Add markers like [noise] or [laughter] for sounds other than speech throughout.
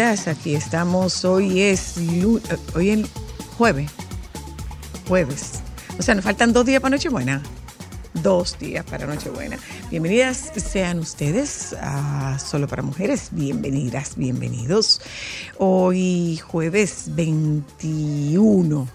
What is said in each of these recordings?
Aquí estamos, hoy es hoy es jueves, jueves. O sea, nos faltan dos días para Nochebuena. Dos días para Nochebuena. Bienvenidas sean ustedes a Solo para Mujeres. Bienvenidas, bienvenidos. Hoy jueves 21.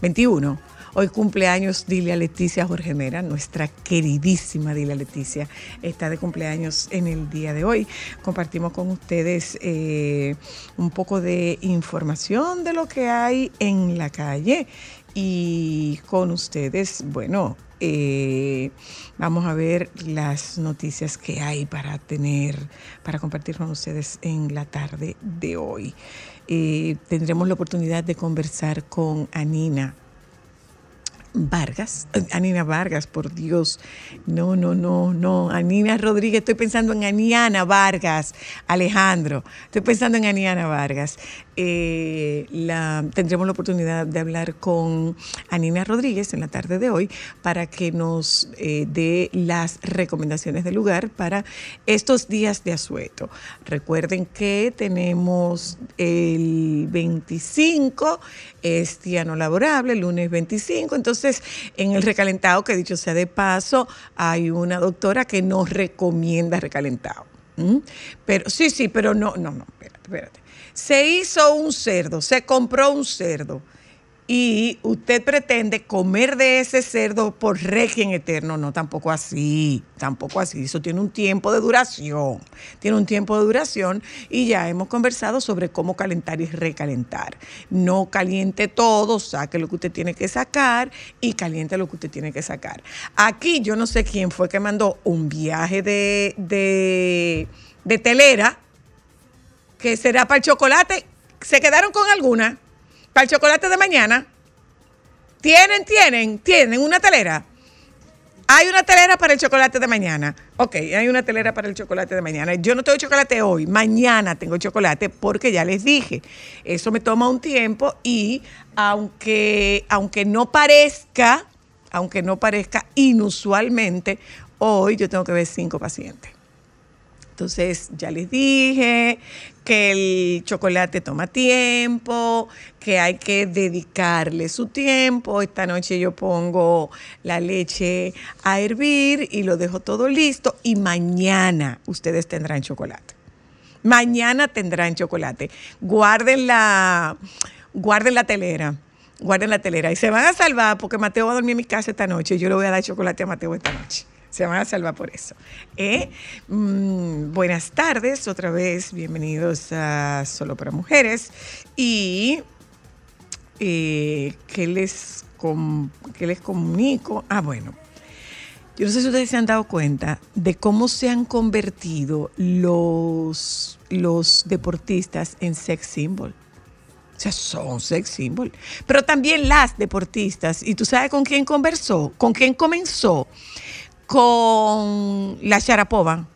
21. Hoy cumpleaños Dilia Leticia Jorge Mera, nuestra queridísima Dilia Leticia, está de cumpleaños en el día de hoy. Compartimos con ustedes eh, un poco de información de lo que hay en la calle y con ustedes, bueno, eh, vamos a ver las noticias que hay para tener, para compartir con ustedes en la tarde de hoy. Eh, tendremos la oportunidad de conversar con Anina. Vargas, Anina Vargas, por Dios. No, no, no, no. Anina Rodríguez, estoy pensando en Aniana Vargas, Alejandro. Estoy pensando en Aniana Vargas. Eh, la, tendremos la oportunidad de hablar con Anina Rodríguez en la tarde de hoy para que nos eh, dé las recomendaciones del lugar para estos días de asueto. Recuerden que tenemos el 25, es día no laborable, lunes 25. Entonces, en el recalentado, que dicho sea de paso, hay una doctora que nos recomienda recalentado. ¿Mm? Pero sí, sí, pero no, no, no, espérate, espérate. Se hizo un cerdo, se compró un cerdo y usted pretende comer de ese cerdo por régimen eterno. No, tampoco así, tampoco así. Eso tiene un tiempo de duración, tiene un tiempo de duración y ya hemos conversado sobre cómo calentar y recalentar. No caliente todo, saque lo que usted tiene que sacar y caliente lo que usted tiene que sacar. Aquí yo no sé quién fue que mandó un viaje de, de, telera que será para el chocolate. ¿Se quedaron con alguna? Para el chocolate de mañana. Tienen, tienen, tienen una telera. Hay una telera para el chocolate de mañana. Ok, hay una telera para el chocolate de mañana. Yo no tengo chocolate hoy, mañana tengo chocolate porque ya les dije, eso me toma un tiempo y aunque, aunque no parezca, aunque no parezca inusualmente, hoy yo tengo que ver cinco pacientes. Entonces, ya les dije que el chocolate toma tiempo, que hay que dedicarle su tiempo. Esta noche yo pongo la leche a hervir y lo dejo todo listo y mañana ustedes tendrán chocolate. Mañana tendrán chocolate. Guarden la, guarden la telera. Guarden la telera. Y se van a salvar porque Mateo va a dormir en mi casa esta noche. Yo le voy a dar chocolate a Mateo esta noche. Se van a salvar por eso. ¿eh? Mm, buenas tardes, otra vez, bienvenidos a Solo para Mujeres. Y eh, ¿qué, les qué les comunico? Ah, bueno, yo no sé si ustedes se han dado cuenta de cómo se han convertido los, los deportistas en sex symbol. O sea, son sex symbol. Pero también las deportistas. ¿Y tú sabes con quién conversó? ¿Con quién comenzó? Con la Sharapova,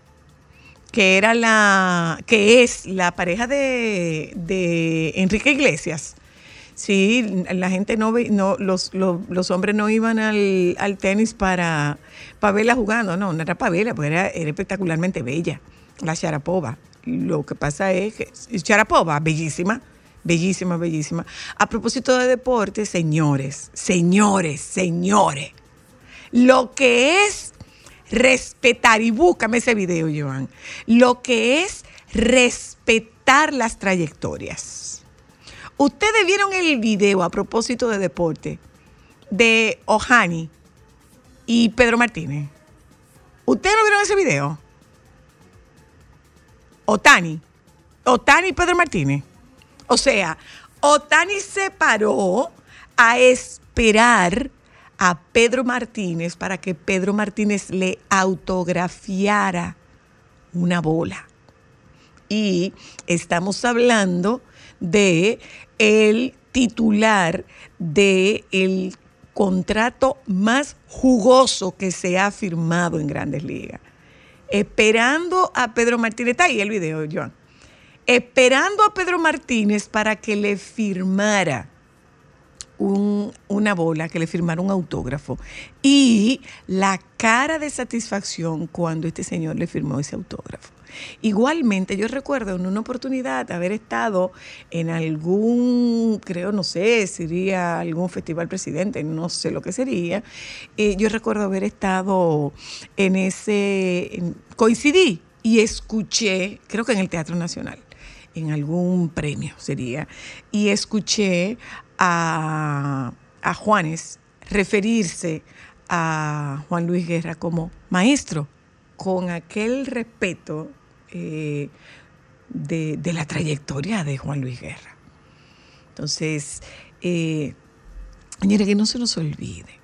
que era la, que es la pareja de, de Enrique Iglesias. Sí, la gente no ve, no, los, los, los hombres no iban al, al tenis para, para verla jugando, no, no era para verla, porque era, era espectacularmente bella, la Sharapova. Lo que pasa es que Sharapova, bellísima, bellísima, bellísima. A propósito de deporte, señores, señores, señores, lo que es respetar, y búscame ese video, Joan, lo que es respetar las trayectorias. Ustedes vieron el video a propósito de deporte de Ohani y Pedro Martínez. ¿Ustedes no vieron ese video? Otani. Otani y Pedro Martínez. O sea, Otani se paró a esperar a Pedro Martínez para que Pedro Martínez le autografiara una bola. Y estamos hablando de el titular de el contrato más jugoso que se ha firmado en Grandes Ligas. Esperando a Pedro Martínez, está ahí el video, Joan. Esperando a Pedro Martínez para que le firmara un- una bola, que le firmara un autógrafo. Y la cara de satisfacción cuando este señor le firmó ese autógrafo. Igualmente, yo recuerdo en una oportunidad haber estado en algún, creo, no sé, sería algún festival presidente, no sé lo que sería. Eh, yo recuerdo haber estado en ese, coincidí y escuché, creo que en el Teatro Nacional, en algún premio sería, y escuché a, a Juanes referirse a Juan Luis Guerra como maestro, con aquel respeto eh, de, de la trayectoria de Juan Luis Guerra. Entonces, eh, que no se nos olvide,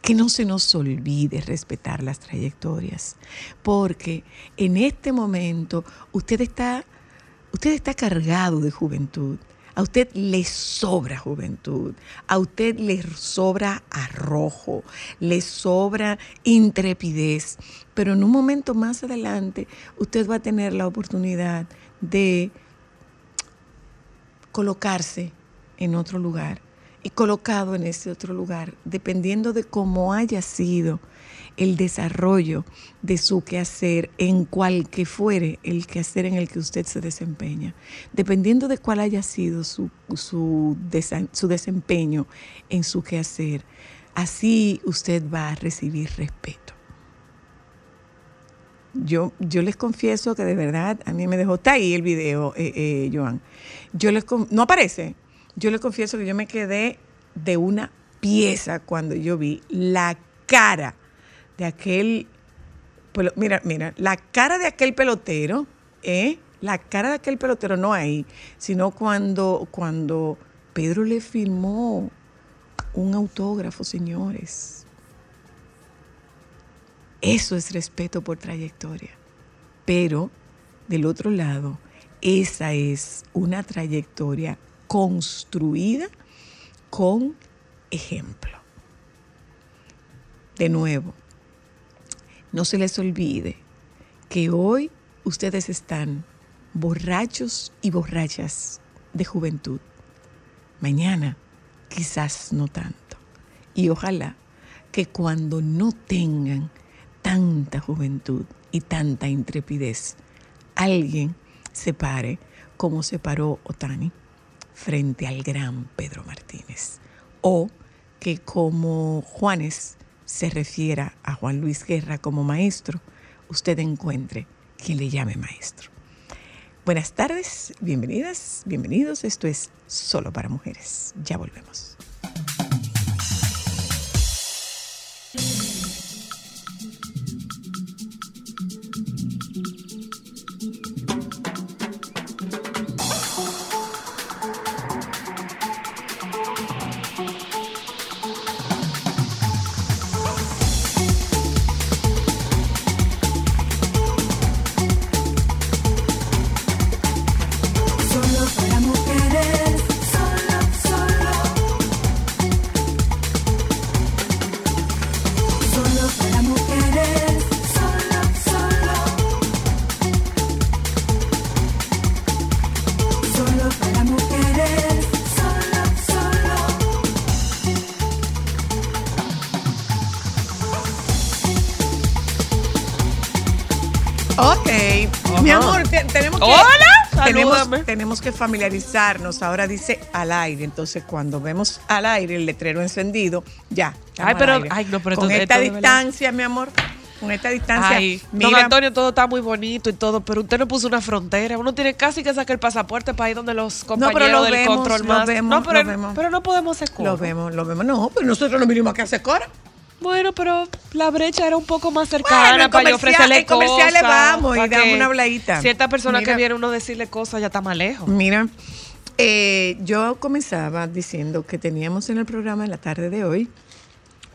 que no se nos olvide respetar las trayectorias, porque en este momento usted está, usted está cargado de juventud. A usted le sobra juventud, a usted le sobra arrojo, le sobra intrepidez, pero en un momento más adelante usted va a tener la oportunidad de colocarse en otro lugar y colocado en ese otro lugar, dependiendo de cómo haya sido el desarrollo de su quehacer en cual que fuere el quehacer en el que usted se desempeña, dependiendo de cuál haya sido su, su, su desempeño en su quehacer, así usted va a recibir respeto. Yo, yo les confieso que de verdad a mí me dejó, está ahí el video, eh, eh, Joan. Yo les, no aparece. Yo les confieso que yo me quedé de una pieza cuando yo vi la cara de aquel, mira, mira, la cara de aquel pelotero, ¿eh? La cara de aquel pelotero, no ahí, sino cuando, cuando Pedro le firmó un autógrafo, señores. Eso es respeto por trayectoria. Pero, del otro lado, esa es una trayectoria construida con ejemplo. De nuevo, no se les olvide que hoy ustedes están borrachos y borrachas de juventud. Mañana quizás no tanto. Y ojalá que cuando no tengan tanta juventud y tanta intrepidez, alguien se pare como se paró Otani frente al gran Pedro Martínez. O que como Juanes se refiera a Juan Luis Guerra como maestro, usted encuentre quien le llame maestro. Buenas tardes, bienvenidas, bienvenidos. Esto es Solo para Mujeres. Ya volvemos. Que familiarizarnos. Ahora dice al aire, entonces cuando vemos al aire el letrero encendido, ya. Ay, pero- ay, no, pero con esta distancia, mi amor, con esta distancia, Ay, don mira, Antonio, todo está muy bonito y todo, pero usted no puso una frontera. Uno tiene casi que sacar el pasaporte para ir donde los compañeros lo del vemos, control lo más. vemos, no, pero, lo vemos. pero no podemos hacer coro. lo vemos, lo vemos. No, pues nosotros no vinimos acá a hacer coro. Bueno, pero la brecha era un poco más Bueno, cercana en para yo ofrecerle en comerciales cosas, vamos y damos una habladita. Cierta persona Mira. que viene uno decirle cosas ya está más lejos. Mira, eh, yo comenzaba diciendo que teníamos en el programa en la tarde de hoy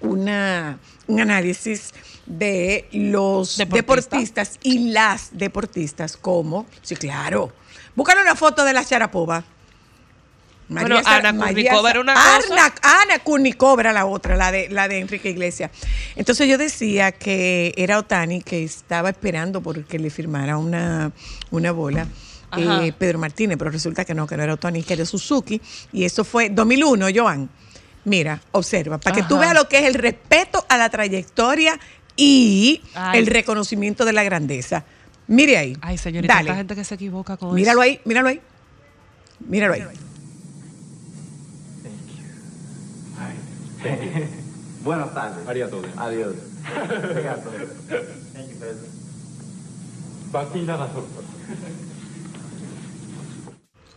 una, un análisis de los ¿Deportista? deportistas y las deportistas como, sí, claro, búscale una foto de la Sharapova. Bueno, Ana Kurnikova era una cosa. Ana Kurnikova era la otra, la de, la de Enrique Iglesias. Entonces yo decía que era Otani que estaba esperando porque le firmara una, una bola. Eh, Pedro Martínez, pero resulta que no, que no era Otani, que era Suzuki. Y eso fue 2001, Joan. Mira, observa, para que tú veas lo que es el respeto a la trayectoria y Ay. el reconocimiento de la grandeza. Mire ahí. Ay, señorita, Dale. gente que se equivoca con Míralo eso. ahí, míralo ahí. Míralo ahí. [laughs] Buenas tardes. Arigatou. Adiós. Arigato.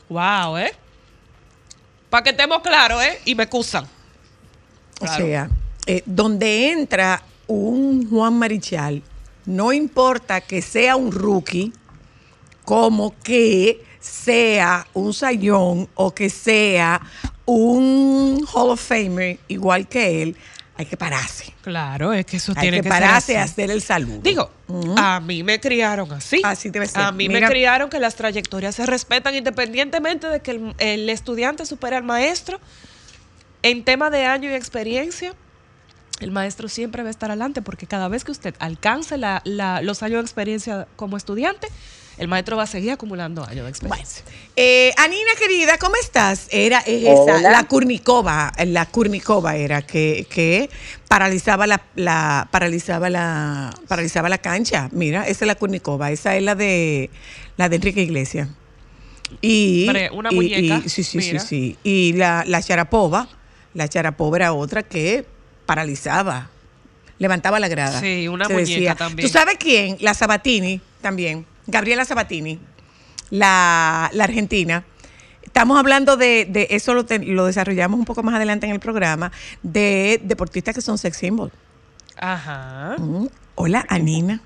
Wow, ¿eh? Para que estemos claros, ¿eh? Y me excusan. Claro. O sea, eh, donde entra un Juan Marichal, no importa que sea un rookie, como que sea un sayón o que sea un Hall of Famer igual que él, hay que pararse. Claro, es que eso Hay tiene que que, pararse a hacer el saludo. Digo, a mí me criaron así. Así debe ser. A mí Mira. me criaron que las trayectorias se respetan independientemente de que el, el estudiante supere al maestro. En tema de año y experiencia, el maestro siempre va a estar adelante porque cada vez que usted alcance la- la- los años de experiencia como estudiante, el maestro va a seguir acumulando años de experiencia. Eh, Anina querida, ¿cómo estás? Era es esa, Hola. la Kurnikova, la Kurnikova era que, que paralizaba la, la paralizaba la paralizaba la cancha. Mira, esa es la Kurnikova, esa es la de la de Enrique Iglesias. Y una muñeca, y- sí, sí, mira. sí, sí. Y la la Sharapova, la Sharapova era otra que paralizaba, levantaba la grada. Sí, una Se muñeca decía. también. ¿Tú sabes quién? La Sabatini también. Gabriela Sabatini la, la Argentina. Estamos hablando de, de eso lo, te- lo desarrollamos un poco más adelante en el programa, de deportistas que son sex symbol. Ajá. Mm. Hola, Anina.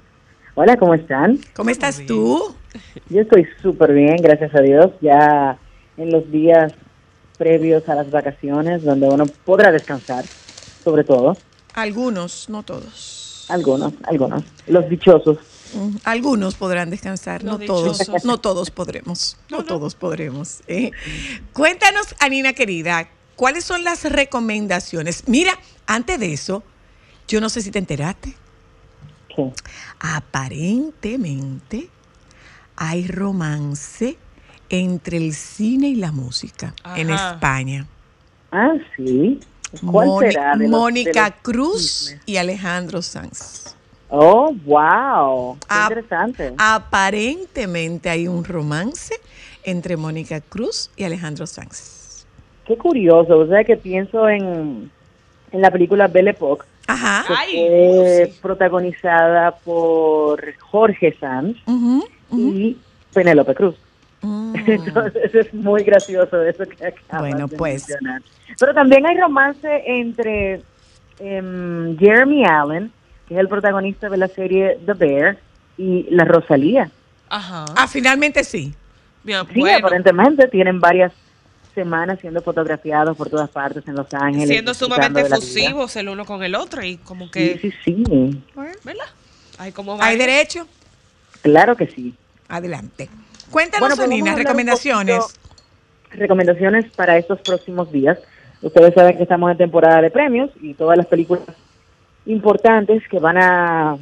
Hola, ¿cómo están? ¿Cómo estás tú? Yo estoy súper bien, gracias a Dios. Ya en los días previos a las vacaciones, donde uno podrá descansar, sobre todo. Algunos, no todos. Algunos, algunos. Los dichosos. Algunos podrán descansar, Los no todos, no todos podremos, no, No, no. todos podremos. ¿eh? Cuéntanos, Anina querida, ¿cuáles son las recomendaciones? Mira, antes de eso, yo no sé si te enteraste, ¿Qué? aparentemente hay romance entre el cine y la música en. España. Ah, sí. ¿Cuál será? de los- Mónica de los Cruz chismes? y Alejandro Sanz. Oh, wow. Qué interesante. Aparentemente hay un romance entre Mónica Cruz y Alejandro Sanz. Qué curioso. O sea que pienso en, en la película Belle Époque, Ajá. que Ay, fue sí. protagonizada por Jorge Sanz Ujú, ujú. y Penélope Cruz. Mm. [laughs] Entonces es muy gracioso eso que acabas Bueno, de pues. mencionar. Pero también hay romance entre em, Jeremy Allen, que es el protagonista de la serie The Bear, y la Rosalía. Ajá. Ah, finalmente sí. Bien, Sí, bueno, aparentemente tienen varias semanas siendo fotografiados por todas partes en Los Ángeles. siendo sumamente efusivos el uno con el otro y como que, Sí, sí, sí. ¿verdad? Hay como ¿Hay derecho? Claro que sí. Adelante. Cuéntanos, Bueno, pues vamos Anina, a hablar un recomendaciones. poquito- recomendaciones para estos próximos días. Ustedes saben que estamos en temporada de premios y todas las películas importantes que van a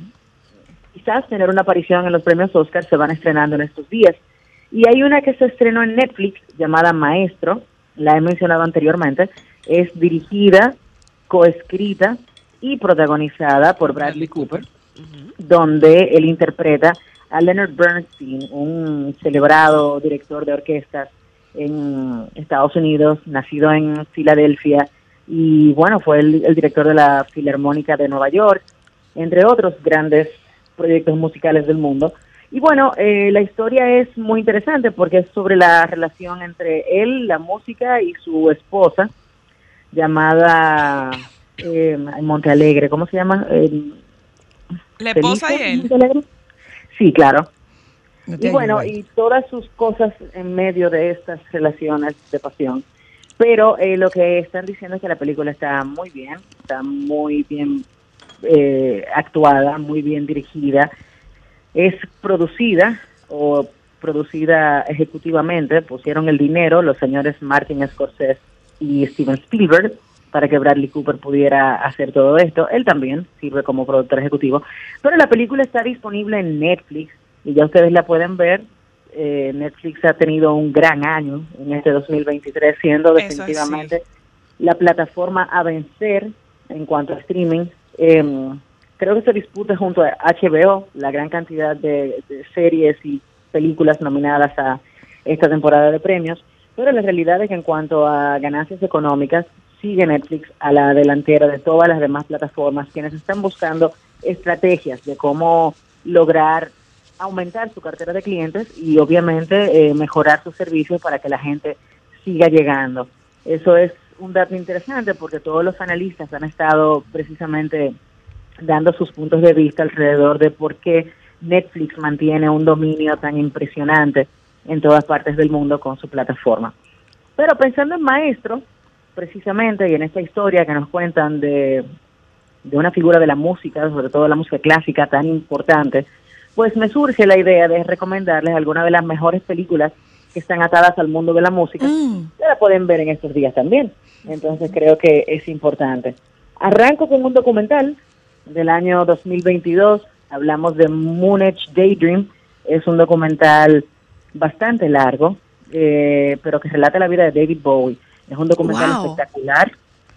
quizás tener una aparición en los premios Oscar se van estrenando en estos días. Y hay una que se estrenó en Netflix llamada Maestro, la he mencionado anteriormente, es dirigida, coescrita y protagonizada por Bradley Cooper. donde él interpreta a Leonard Bernstein, un celebrado director de orquestas en Estados Unidos, nacido en Filadelfia, y bueno, fue el, el director de la Filarmónica de Nueva York, entre otros grandes proyectos musicales del mundo. Y bueno, eh, la historia es muy interesante porque es sobre la relación entre él, la música y su esposa, llamada eh, Montealegre, ¿cómo se llama? Eh, La esposa y él. Montealegre. Sí, claro. No Y bueno, y todas sus cosas en medio de estas relaciones de pasión. Pero eh, lo que están diciendo es que la película está muy bien, está muy bien eh, actuada, muy bien dirigida. Es producida o producida ejecutivamente, pusieron el dinero los señores Martin Scorsese y Steven Spielberg para que Bradley Cooper pudiera hacer todo esto. Él también sirve como productor ejecutivo. Pero la película está disponible en Netflix y ya ustedes la pueden ver. Eh, Netflix ha tenido un gran año en este 2023, siendo es, definitivamente la plataforma a vencer en cuanto a streaming. Eh, creo que se disputa junto a HBO la gran cantidad de, de series y películas nominadas a esta temporada de premios, pero la realidad es que en cuanto a ganancias económicas, sigue Netflix a la delantera de todas las demás plataformas, quienes están buscando estrategias de cómo lograr aumentar su cartera de clientes y obviamente eh, mejorar sus servicios para que la gente siga llegando. Eso es un dato interesante porque todos los analistas han estado precisamente dando sus puntos de vista alrededor de por qué Netflix mantiene un dominio tan impresionante en todas partes del mundo con su plataforma. Pero pensando en Maestro, precisamente, y en esta historia que nos cuentan de, de una figura de la música, sobre todo la música clásica tan importante, pues me surge la idea de recomendarles algunas de las mejores películas que están atadas al mundo de la música, Mm. que la pueden ver en estos días también. Entonces creo que es importante. Arranco con un documental del año 2022, hablamos de Moonage Daydream, es un documental bastante largo, eh, pero que relata la vida de David Bowie. Es un documental Wow. espectacular,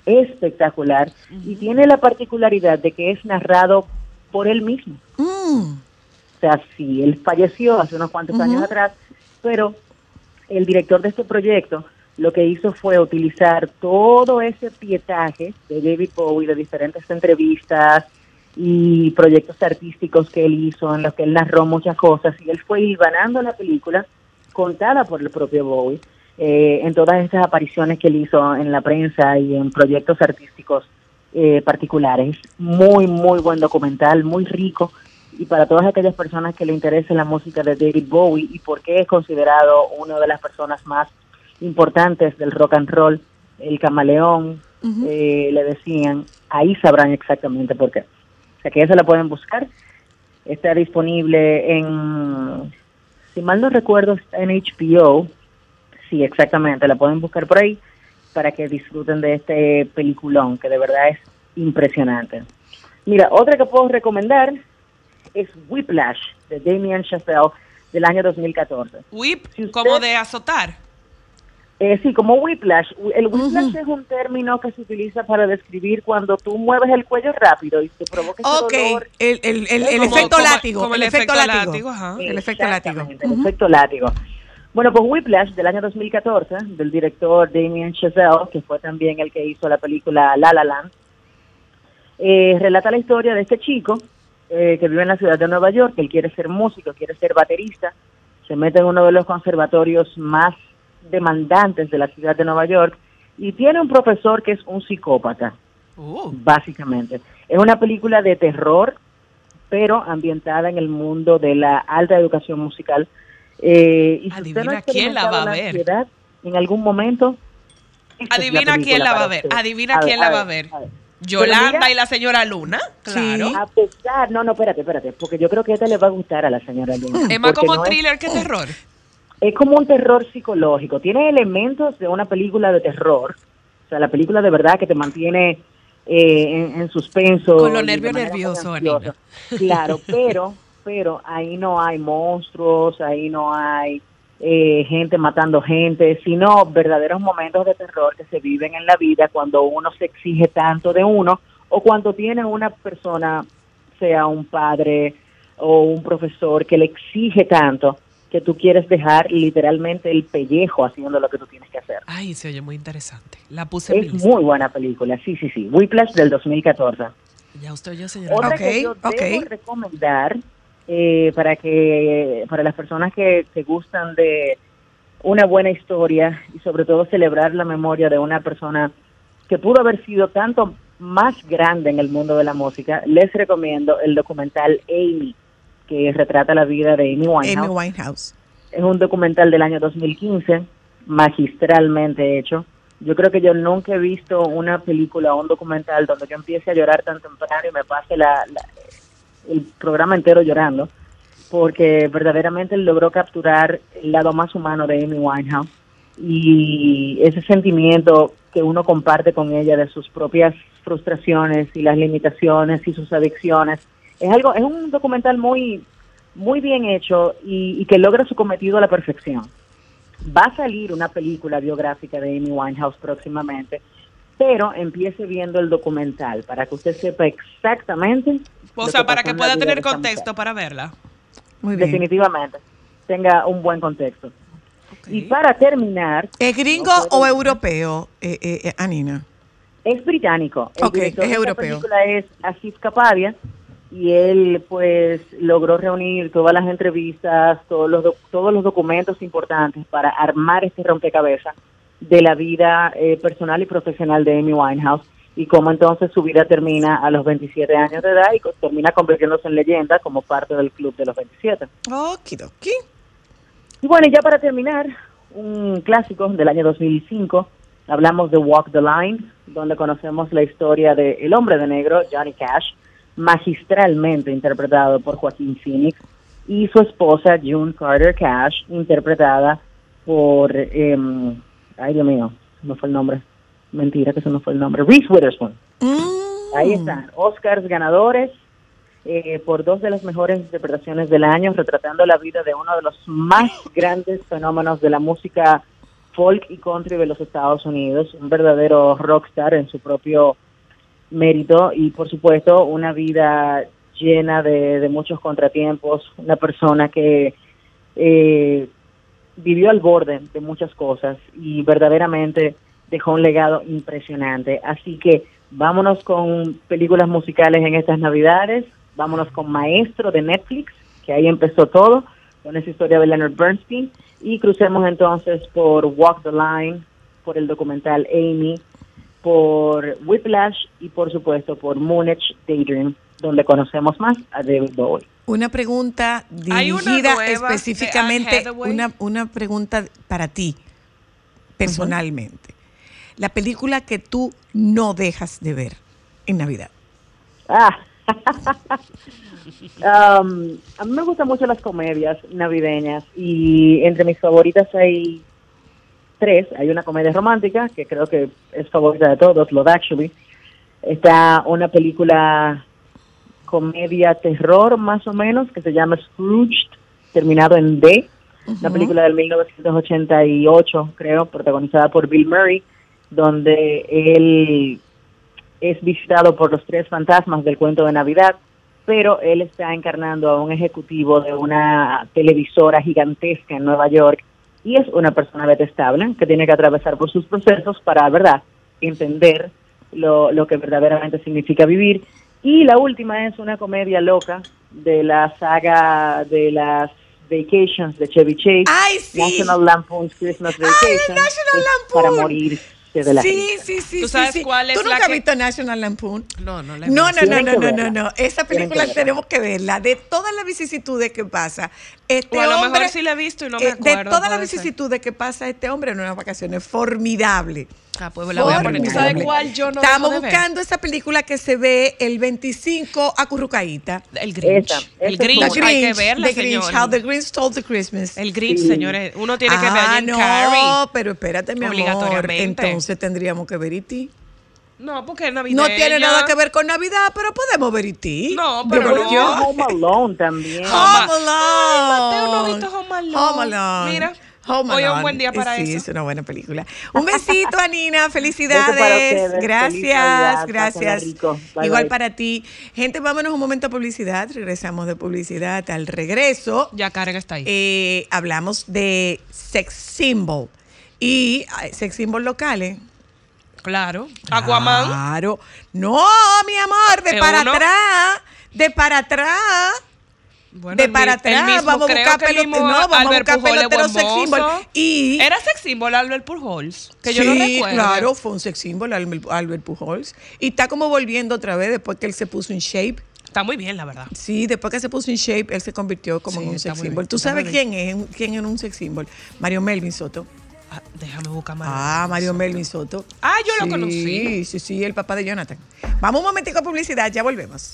espectacular, y tiene la particularidad de que es narrado por él mismo. Mm. Sea, sí, él falleció hace unos cuantos años atrás, pero el director de este proyecto lo que hizo fue utilizar todo ese pietaje de David Bowie, de diferentes entrevistas y proyectos artísticos que él hizo, en los que él narró muchas cosas, y él fue hilvanando la película contada por el propio Bowie, eh, en todas estas apariciones que él hizo en la prensa y en proyectos artísticos eh, particulares. Muy, muy buen documental, muy rico, y para todas aquellas personas que le interese la música de David Bowie y por qué es considerado una de las personas más importantes del rock and roll, el camaleón, eh, le decían, ahí sabrán exactamente por qué. O sea que esa la pueden buscar. Está disponible en, si mal no recuerdo, está en HBO. Sí, exactamente, la pueden buscar por ahí para que disfruten de este peliculón que de verdad es impresionante. Mira, otra que puedo recomendar es Whiplash de Damien Chazelle del año 2014. Whip, Si usted- como de azotar. Eh, sí, como whiplash. El whiplash es un término que se utiliza para describir cuando tú mueves el cuello rápido y te provoca ese dolor. el, el, el, el Como- efecto como- látigo. como el, efecto, efecto látigo. látigo, ajá. El efecto látigo. El efecto látigo. Bueno, pues Whiplash del año 2014, del director Damien Chazelle, que fue también el que hizo la película La La Land, eh, relata la historia de este chico eh, que vive en la ciudad de Nueva York, que él quiere ser músico, quiere ser baterista, se mete en uno de los conservatorios más demandantes de la ciudad de Nueva York y tiene un profesor que es un psicópata Uh, básicamente. Es una película de terror, pero ambientada en el mundo de la alta educación musical. Eh, y si usted no ha Adivina quién la va a ver. ansiedad en algún momento, Adivina quién la va a ver. Adivina quién la va a ver. a ver. Yolanda mira- y la señora Luna. Claro. A pesar, no, no, espérate, espérate, porque yo creo que esta le va a gustar a la señora Luna. [laughs] Es más como no es- thriller que terror. es como un terror psicológico. Tiene elementos de una película de terror. O sea, la película de verdad que te mantiene eh, en, en suspenso. Con los nervios nerviosos. Claro, [laughs] pero, pero ahí no hay monstruos, ahí no hay eh, gente matando gente, sino verdaderos momentos de terror que se viven en la vida cuando uno se exige tanto de uno o cuando tiene una persona sea un padre o un profesor que le exige tanto que tú quieres dejar literalmente el pellejo haciendo lo que tú tienes que hacer. Ay, se oye muy interesante. La puse en mi Es lista. muy buena película, sí, sí, sí. Whiplash del 2014. Ya usted oyó, señora. Otra Ok, que yo ok. debo recomendar eh, para que para las personas que, que gustan de una buena historia y sobre todo celebrar la memoria de una persona que pudo haber sido tanto más grande en el mundo de la música, les recomiendo el documental Amy, que retrata la vida de Amy Winehouse. Amy Winehouse. Es un documental del año 2015, magistralmente hecho. Yo creo que yo nunca he visto una película o un documental donde yo empiece a llorar tan temprano y me pase la, la- el programa entero llorando, porque verdaderamente logró capturar el lado más humano de Amy Winehouse y ese sentimiento que uno comparte con ella de sus propias frustraciones y las limitaciones y sus adicciones. Es algo, es un documental muy, muy bien hecho y, y que logra su cometido a la perfección. Va a salir una película biográfica de Amy Winehouse próximamente, pero empiece viendo el documental para que usted sepa exactamente. O sea, para que la pueda tener contexto para verla. Muy bien. Definitivamente, tenga un buen contexto. Y para terminar, ¿Es gringo No puedo- o europeo, eh, eh, eh, Anina? es británico. El Ok, es europeo. película es Asif Kapadia y él pues logró reunir todas las entrevistas, todos los doc- todos los documentos importantes para armar este rompecabezas de la vida eh, personal y profesional de Amy Winehouse y cómo entonces su vida termina a los 27 años de edad y termina convirtiéndose en leyenda como parte del club de los 27. Okidoki. Y bueno, y ya para terminar, un clásico del año 2005, hablamos de Walk the Line, donde conocemos la historia de El hombre de negro, Johnny Cash, magistralmente interpretado por Joaquín Phoenix, y su esposa, June Carter Cash, interpretada por, em, ay Dios mío, no fue el nombre, mentira que eso no fue el nombre, Reese Witherspoon. Mm. Ahí están, Oscars ganadores eh, por dos de las mejores interpretaciones del año, retratando la vida de uno de los más grandes fenómenos de la música folk y country de los Estados Unidos, un verdadero rockstar en su propio mérito y por supuesto una vida llena de, de muchos contratiempos, una persona que eh, vivió al borde de muchas cosas y verdaderamente dejó un legado impresionante. Así que vámonos con películas musicales en estas navidades, vámonos con Maestro de Netflix, que ahí empezó todo, con esa historia de Leonard Bernstein, y crucemos entonces por Walk the Line, por el documental Amy, por Whiplash y por supuesto por Moonage Daydream, donde conocemos más a David Bowie. Una pregunta una dirigida específicamente, una, una pregunta para ti, personalmente. La película que tú no dejas de ver en Navidad. Ah. [laughs] Um, a mí me gustan mucho las comedias navideñas y entre mis favoritas hay tres. Hay una comedia romántica que creo que es favorita de todos, Love Actually. Está una película comedia terror más o menos que se llama Scrooged, terminado en D. Una película del 1988, creo, protagonizada por Bill Murray, donde él es visitado por los tres fantasmas del cuento de Navidad, pero él está encarnando a un ejecutivo de una televisora gigantesca en Nueva York y es una persona detestable que tiene que atravesar por sus procesos para, ¿verdad?, entender lo, lo que verdaderamente significa vivir. Y la última es una comedia loca de la saga de las Vacations de Chevy Chase. ¡Ay, sí! National Lampoon's Christmas ¡Ay, Vacation. National es Lampoon! Para morirse de la Sí, sí, sí. ¿Tú sí, sabes sí. cuál es ¿Tú la nunca has que- visto National Lampoon? No, no la he No, no, visto. no, no, no, no, verla. no. Esa película que tenemos que verla. De todas las vicisitudes que pasa, este O a lo mejor hombre. sí la he visto y no me eh, acuerdo, De todas las vicisitudes que pasa este hombre en unas vacaciones, formidable. Ah, pues la voy a poner. ¿Tú sabes Formidable. cuál yo no Estamos buscando esa película que se ve el 25 acurrucaíta. El Grinch. Esa, el Grinch, buena. hay que verla, The Grinch, señor. How the Grinch Stole the Christmas. El Grinch, Sí. señores. Uno tiene que ver ah, a Jim no, Carrey. pero espérate, mi amor. Entonces tendríamos que ver E.T. No, porque es navideña. No tiene nada que ver con Navidad, pero podemos ver E.T. No, Yo pero no. yo- Home Alone también. Home Alone. Ay, Mateo no ha visto Home Alone. Home Alone. Mira. Home Hoy es un buen día para sí, eso. es una buena película. Un besito, Anina. [laughs] Beso para Felicidades. Gracias, gracias. Bye, Igual bye. para ti. Gente, vámonos un momento a publicidad. Regresamos de publicidad. Al regreso, Ya Karen está ahí. eh, hablamos de sex symbol. Y sex symbol locales. claro. Aquaman. Claro. No, mi amor, de ¿Es para uno? atrás. De para atrás. Bueno, de para atrás, vamos a buscar que el pelote- mismo no, vamos a Albert buscar Pujol es pelotero buen sex symbol. Y- Era sex symbol Albert Pujols, que yo no sí, recuerdo. claro, fue un sex symbol Albert Pujols. Y está como volviendo otra vez después que él se puso en shape. Está muy bien, la verdad. Sí, después que se puso en shape, él se convirtió como Sí, en un sex symbol. bien, ¿Tú sabes quién es, quién es un sex symbol? Mario Melvin Soto. Ah, déjame buscar más. Ah, Mario Melvin Soto. Ah, yo lo Sí, conocí. Sí, sí, el papá de Jonathan. Vamos un momentico a publicidad, ya volvemos.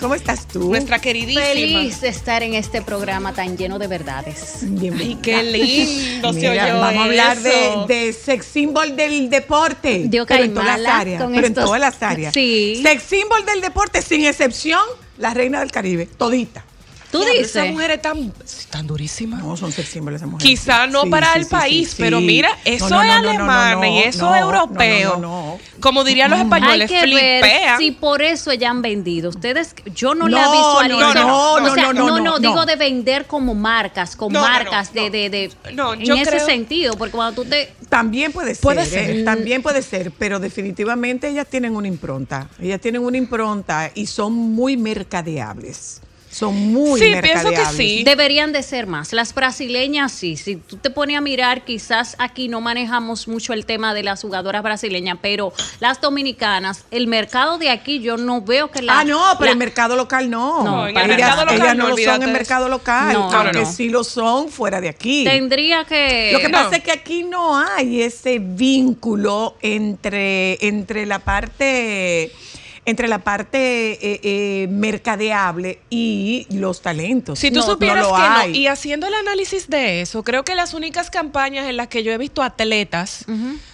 ¿cómo estás tú? Nuestra queridísima. Feliz de estar en este programa tan lleno de verdades. Bienvenida. Ay, qué lindo se Mira, oyó vamos a hablar de, de sex symbol del deporte. Yo pero en todas las áreas. Pero en todas las áreas. Sí. Sex symbol del deporte, sin excepción, la reina del Caribe. Todita. Tú Diablo, dices. Esa mujer es tan, tan durísima. No, son sex symbols esas mujeres. Quizá no Sí, para sí, el sí, país, sí, pero sí. mira, eso no, es no, no, alemán no, y eso no, es europeo. no, no, no. Como dirían los Hay españoles, que ver flipean. si por eso ya han vendido. Ustedes, yo no, la visualizo. no, no, o sea, no, no, no, no. digo de vender como marcas, con No, no, no, marcas no. de, de, de No, en yo ese creo- sentido, porque cuando tú te También puede ser, Puede ¿eh? ser. también puede ser, pero definitivamente ellas tienen una impronta. Ellas tienen una impronta y son muy mercadeables. Son muy Sí, pienso que sí. Deberían de ser más. Las brasileñas sí. Si tú te pones a mirar, quizás aquí no manejamos mucho el tema de las jugadoras brasileñas, pero las dominicanas, el mercado de aquí yo no veo que la... ah, no, pero la- el mercado local no. No, en el ellas, mercado local ellas no, no lo son en mercado local, No, no, aunque no. sí lo son fuera de aquí. Tendría que... Lo que No. pasa es que aquí no hay ese vínculo entre, entre la parte entre la parte eh, eh, mercadeable y los talentos. Si tú No, supieras no lo que hay. no, y haciendo el análisis de eso, creo que las únicas campañas en las que yo he visto atletas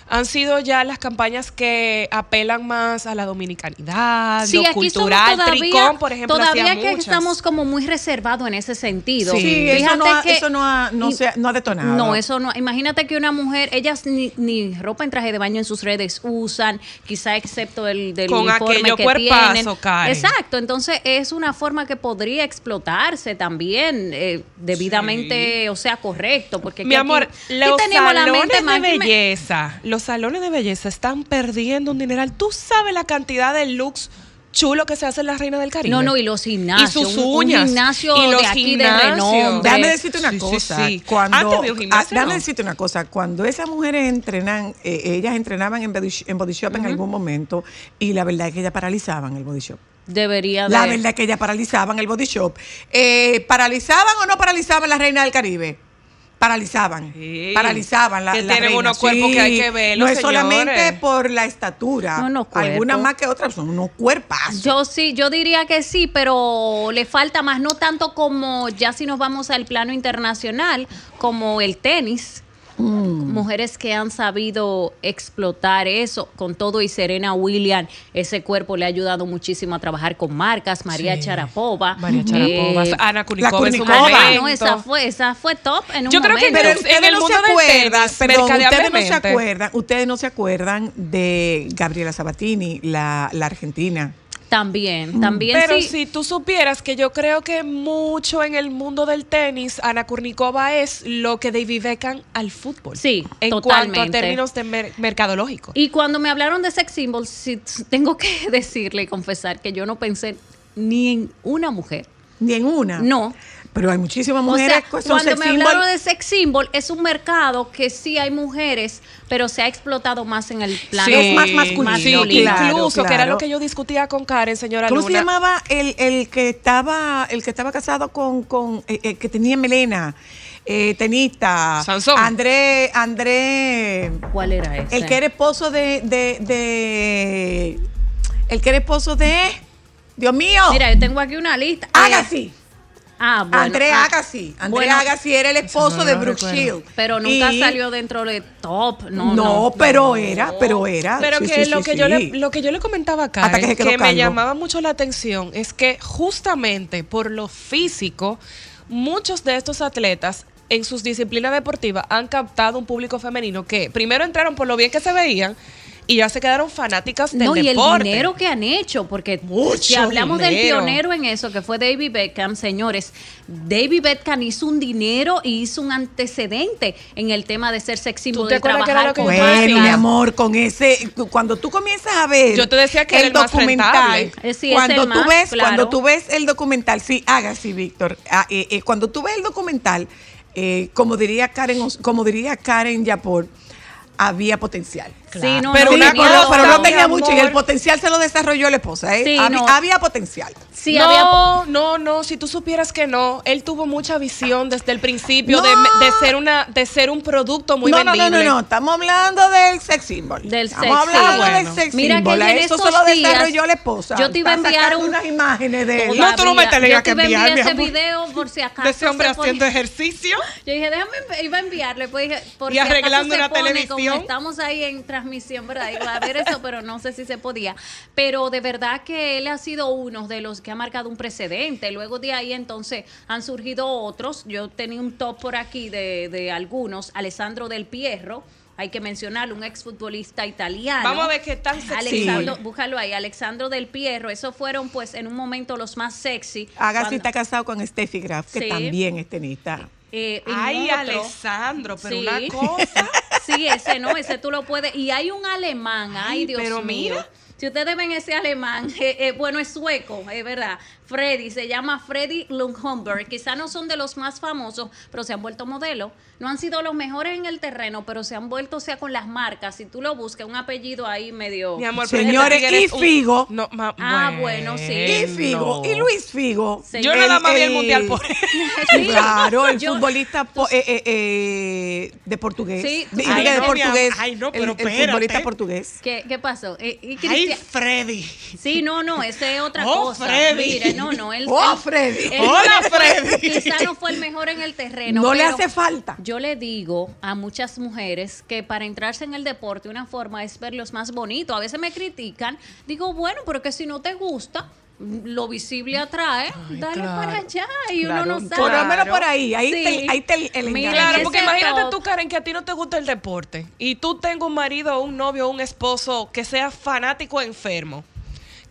han sido ya las campañas que apelan más a la dominicanidad, Sí, lo aquí somos cultural, todavía, Tricón, por ejemplo, todavía que muchas. estamos como muy reservados en ese sentido. Sí, eso no ha- eso no ha- no se ha- no ha detonado. No, eso no. Imagínate que una mujer, ellas ni, ni ropa en traje de baño en sus redes usan, quizá excepto del, del Con uniforme que cuerpazo, tienen. Karen. Exacto, entonces es una forma que podría explotarse también eh, debidamente, o sea, correcto, porque Mi aquí- amor, aquí los tenemos la mente de más- que me- belleza, los salones de belleza están perdiendo un dineral. ¿Tú sabes la cantidad de looks chulo que se hace en la Reina del Caribe? No, no, y los gimnasios. Y sus un- un uñas. gimnasio y los de aquí de gimnasios. renombre. Déjame decirte una Sí, cosa. sí. Cuando, Antes había un gimnasio, déjame ¿no? decirte una cosa. Cuando esas mujeres entrenan, eh, ellas entrenaban en body, en body shop en algún momento y la verdad es que ellas paralizaban el body shop. Debería de... La verdad es que ellas paralizaban el body shop. Eh, ¿Paralizaban o no paralizaban la reina del Caribe? Paralizaban. Sí. Paralizaban la, Que la tienen reina. unos cuerpos que hay que verlos, No es solamente por la estatura. No, cuerpos. Algunas más que otras son unos cuerpazos. Yo sí, yo diría que sí, pero le falta más, no tanto como ya si nos vamos al plano internacional, como el tenis. Mm. Mujeres que han sabido explotar eso con todo y Serena Williams, ese cuerpo le ha ayudado muchísimo a trabajar con marcas, María Sí. Charapova. María Charapova, eh, Ana Kunikova en su Kunikova. Ah, momento. no, esa fue, esa fue top en un Yo creo que momento. Pero en ustedes el no se mundo del acuerdan, tenis, perdón, ustedes no se acuerdan, ustedes no se acuerdan de Gabriela Sabatini, la, la argentina. También, también Pero sí. si tú supieras que yo creo que mucho en el mundo del tenis, Ana Kurnikova es lo que David Beckham al fútbol. Sí, En cuanto totalmente. a términos de mer- mercadológico. Y cuando me hablaron de sex symbols, sí, tengo que [laughs] decirle y confesar que yo no pensé ni en una mujer. Ni en una. No. Pero hay muchísimas O mujeres sea, que son cuando sex me symbol. hablaron de sex symbol, es un mercado que sí hay mujeres, pero se ha explotado más en el plano Sí, es más masculino, Sí, claro, incluso, que era lo que yo discutía con Karen, señora ¿Cómo Luna. se llamaba el, el que estaba el que estaba casado con, con eh, eh, que tenía melena? Eh, tenista. Sansón. André, André, ¿Cuál era ese? el que era esposo de, de, de el que era esposo de Dios mío. Mira, yo tengo aquí una lista. Eh, Agassi. Ah, bueno. André ah, Agassi. André bueno, Agassi era el esposo no de Brooke recuerdo. Shield. Pero nunca Y- salió dentro de top. No, No, no. pero era, pero era. Pero Sí, que sí, lo, sí, que yo le, lo que yo le comentaba a Hasta Karen, que me llamaba mucho la atención, es que justamente por lo físico, muchos de estos atletas en sus disciplinas deportivas han captado un público femenino que primero entraron por lo bien que se veían y ya se quedaron fanáticas del No, y el deporte. dinero que han hecho, porque Mucho si hablamos del pionero en eso, que fue David Beckham, señores, David Beckham hizo un dinero y hizo un antecedente en el tema de ser sex symbol, te de acuerdas que trabajar era lo que con Bueno, mi amor, con ese, cuando tú comienzas a ver Yo te decía que el más rentable. Eh, sí, es cuando el tú más, ves, claro. cuando tú ves el documental, sí, haga sí, Víctor. Ah, eh, eh, cuando tú ves el documental, eh, como diría Karen, como diría Karen Yapor, había potencial. Sí, no, Pero no, una tenía cosa, pero no tenía mucho y el potencial se lo desarrolló la esposa, ¿eh? Sí, había, no. había potencial. Sí, había no, no, no, si tú supieras que no, él tuvo mucha visión desde el principio de, No. de ser una de ser un producto muy vendible. no, no, no, estamos hablando del sex symbol. Del estamos sex hablando symbol. del sex Mira que symbol. yo Eso se lo desarrolló la esposa. yo te iba a enviar un- unas imágenes de él. No, tú no me tenías Yo que te enviar, enviar mi ese amor. video por si acaso de ese hombre haciendo ejercicio. Yo dije, déjame, iba a enviarle, pues Y arreglando una televisión. Estamos ahí en transmisión, ¿verdad? Iba a ver eso, pero no sé si se podía. Pero de verdad que él ha sido uno de los que ha marcado un precedente. Luego de ahí entonces han surgido otros. Yo tenía un top por aquí de, de algunos. Alessandro Del Pierro. Hay que mencionarlo, un exfutbolista italiano. Vamos a ver qué tan sexy. Alexandro, Sí. búscalo ahí, Alexandro Del Pierro. Esos fueron, pues, en un momento los más sexy. Agassi Cuando- está casado con Steffi Graf, que Sí. también es tenista. Eh, Ay, otro- Alessandro, pero Sí. una cosa. [laughs] Sí, ese no, ese tú lo puedes. Y hay un alemán, ay, Ay, Dios pero mío. mira. Si ustedes ven ese alemán, [laughs] eh, eh, bueno, es sueco, es verdad. Freddy, se llama Freddy Lundholmberg. Quizá no son de los más famosos, pero se han vuelto modelos. No han sido los mejores en el terreno, pero se han vuelto, o sea, con las marcas. Si tú lo buscas, un apellido ahí medio. Mi amor, Señores, y un- Figo. No, ma- Ah, bueno, sí. Y Figo, y Luis Figo. Sí. Yo nada más vi el mundial por él. Sí. Claro, el Yo- futbolista po- eh, eh, eh, de portugués. Sí, De- ay, de no, portugués. ay, no, pero el, espérate. futbolista portugués. ¿Qué, qué pasó? Eh, y Ay, Freddy. Sí, no, no, ese es otra Oh, cosa. Freddy. Mire, no, no, él. Oh, él- Freddy. él Hola, no fue- Freddy. Quizá no fue el mejor en el terreno. No le hace falta. Yo le digo a muchas mujeres que para entrarse en el deporte, una forma es verlos más bonitos. A veces me critican. Digo, bueno, pero que si no te gusta, lo visible atrae, dale claro. para allá y Claro, uno no sabe. Por lo menos por ahí. Ahí Sí. te, ahí te el, el Mira. Claro, porque imagínate top. tú, Karen, que a ti no te gusta el deporte y tú tengas un marido, un novio, un esposo que sea fanático enfermo.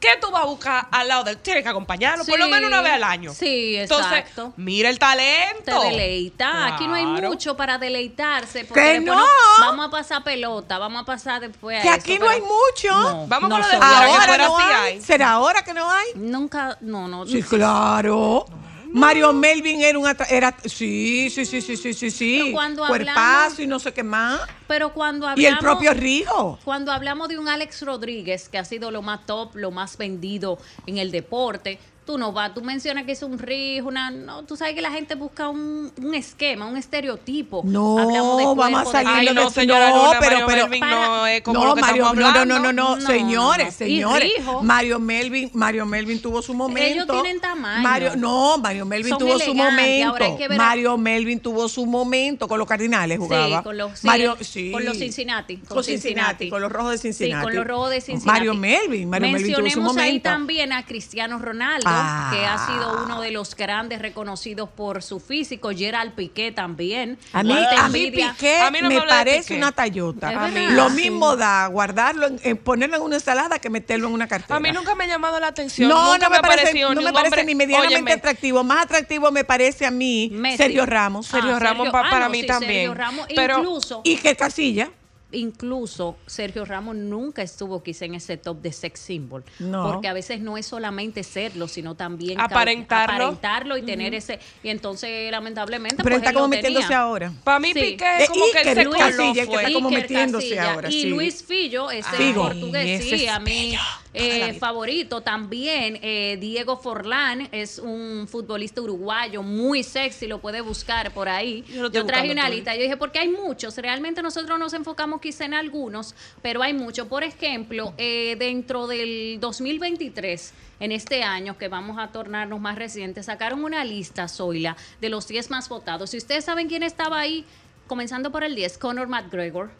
¿Qué tú vas a buscar al lado del? Tienes que acompañarlo por lo menos una vez al año. Sí, Entonces, exacto. mira el talento. te deleita. Aquí no hay mucho para deleitarse. Porque ¡Que no! vamos a pasar pelota, vamos a pasar después a Que eso, aquí no hay mucho. no, Vamos no con lo de que Ahora fuera no así hay. hay. ¿Será ahora que no hay? Nunca, no, no. Sí, claro. Mario Melvin era un era sí, sí, sí, sí, sí, sí, sí. Pero cuando Cuerpazo hablamos- y no sé qué más. Pero cuando Y el hablamos... propio Rijo. Cuando hablamos de un Alex Rodríguez, que ha sido lo más top, lo más vendido en el deporte, tú no vas, tú mencionas que es un rijo, una, no, tú sabes que la gente busca un, un esquema, un estereotipo. No, Hablamos de vamos a cuerpo, de salir Ay, pelo. no, que- señora no, Luna, pero- Mario pero- Melvin para- no es como no, lo que Mario, estamos no, hablando. no, no, no, No, señores, no. Señores. Rijo. Mario Melvin, Mario Melvin tuvo su momento. tienen tamaño. Mario, no, Mario Melvin Son tuvo su momento. ahora hay que ver a- Mario Melvin tuvo su momento con los Cardinales jugaba. Sí, con los, sí, Mario, sí. con los Cincinnati. Con Cincinnati, con los rojos de Cincinnati. Sí, con los rojos de Cincinnati. Mario Melvin, Mario Melvin tuvo su Mencionemos ahí momento. también a Cristiano Ronaldo, Ah. que ha sido uno de los grandes reconocidos por su físico. Gerald Piqué también. A mí, a mí. Piqué A mí no me me parece Piqué. una Tayota. Es A mí. verdad. Lo Sí. mismo da guardarlo, en, en ponerlo en una ensalada que meterlo en una cartera. A mí nunca me ha llamado la atención. No, nunca no me, parece, pareció no ni me parece hombre- ni medianamente Óyeme, atractivo. Más atractivo me parece a mí Messi. Sergio Ramos. Ah, Sergio Ramos pa- ah, para no, mí sí, también. Sergio Ramos, Pero- incluso. Y que Casilla. Incluso Sergio Ramos nunca estuvo quizá en ese top de sex symbol. No. Porque a veces no es solamente serlo, sino también Aparentarlo. aparentarlo y tener ese. Y entonces, lamentablemente. Pero pues, está él lo como metiéndose tenía. ahora. Para mí Sí. Piqué es como que se Luis Casilla, que está como Iker metiéndose Casilla. ahora, Y sí. Luis Fillo, ese Figo. portugués, sí, a mí bello. Eh, favorito también. eh, Diego Forlán es un futbolista uruguayo muy sexy, lo puede buscar por ahí. Yo Yo, traje una todo. lista. Yo dije, porque hay muchos. Realmente nosotros nos enfocamos quizá en algunos, pero hay muchos. Por ejemplo, eh, dentro del 2023, en este año que vamos a tornarnos más recientes, sacaron una lista, Zoila, de los 10 más votados. Si ustedes saben quién estaba ahí, comenzando por el 10, Conor McGregor.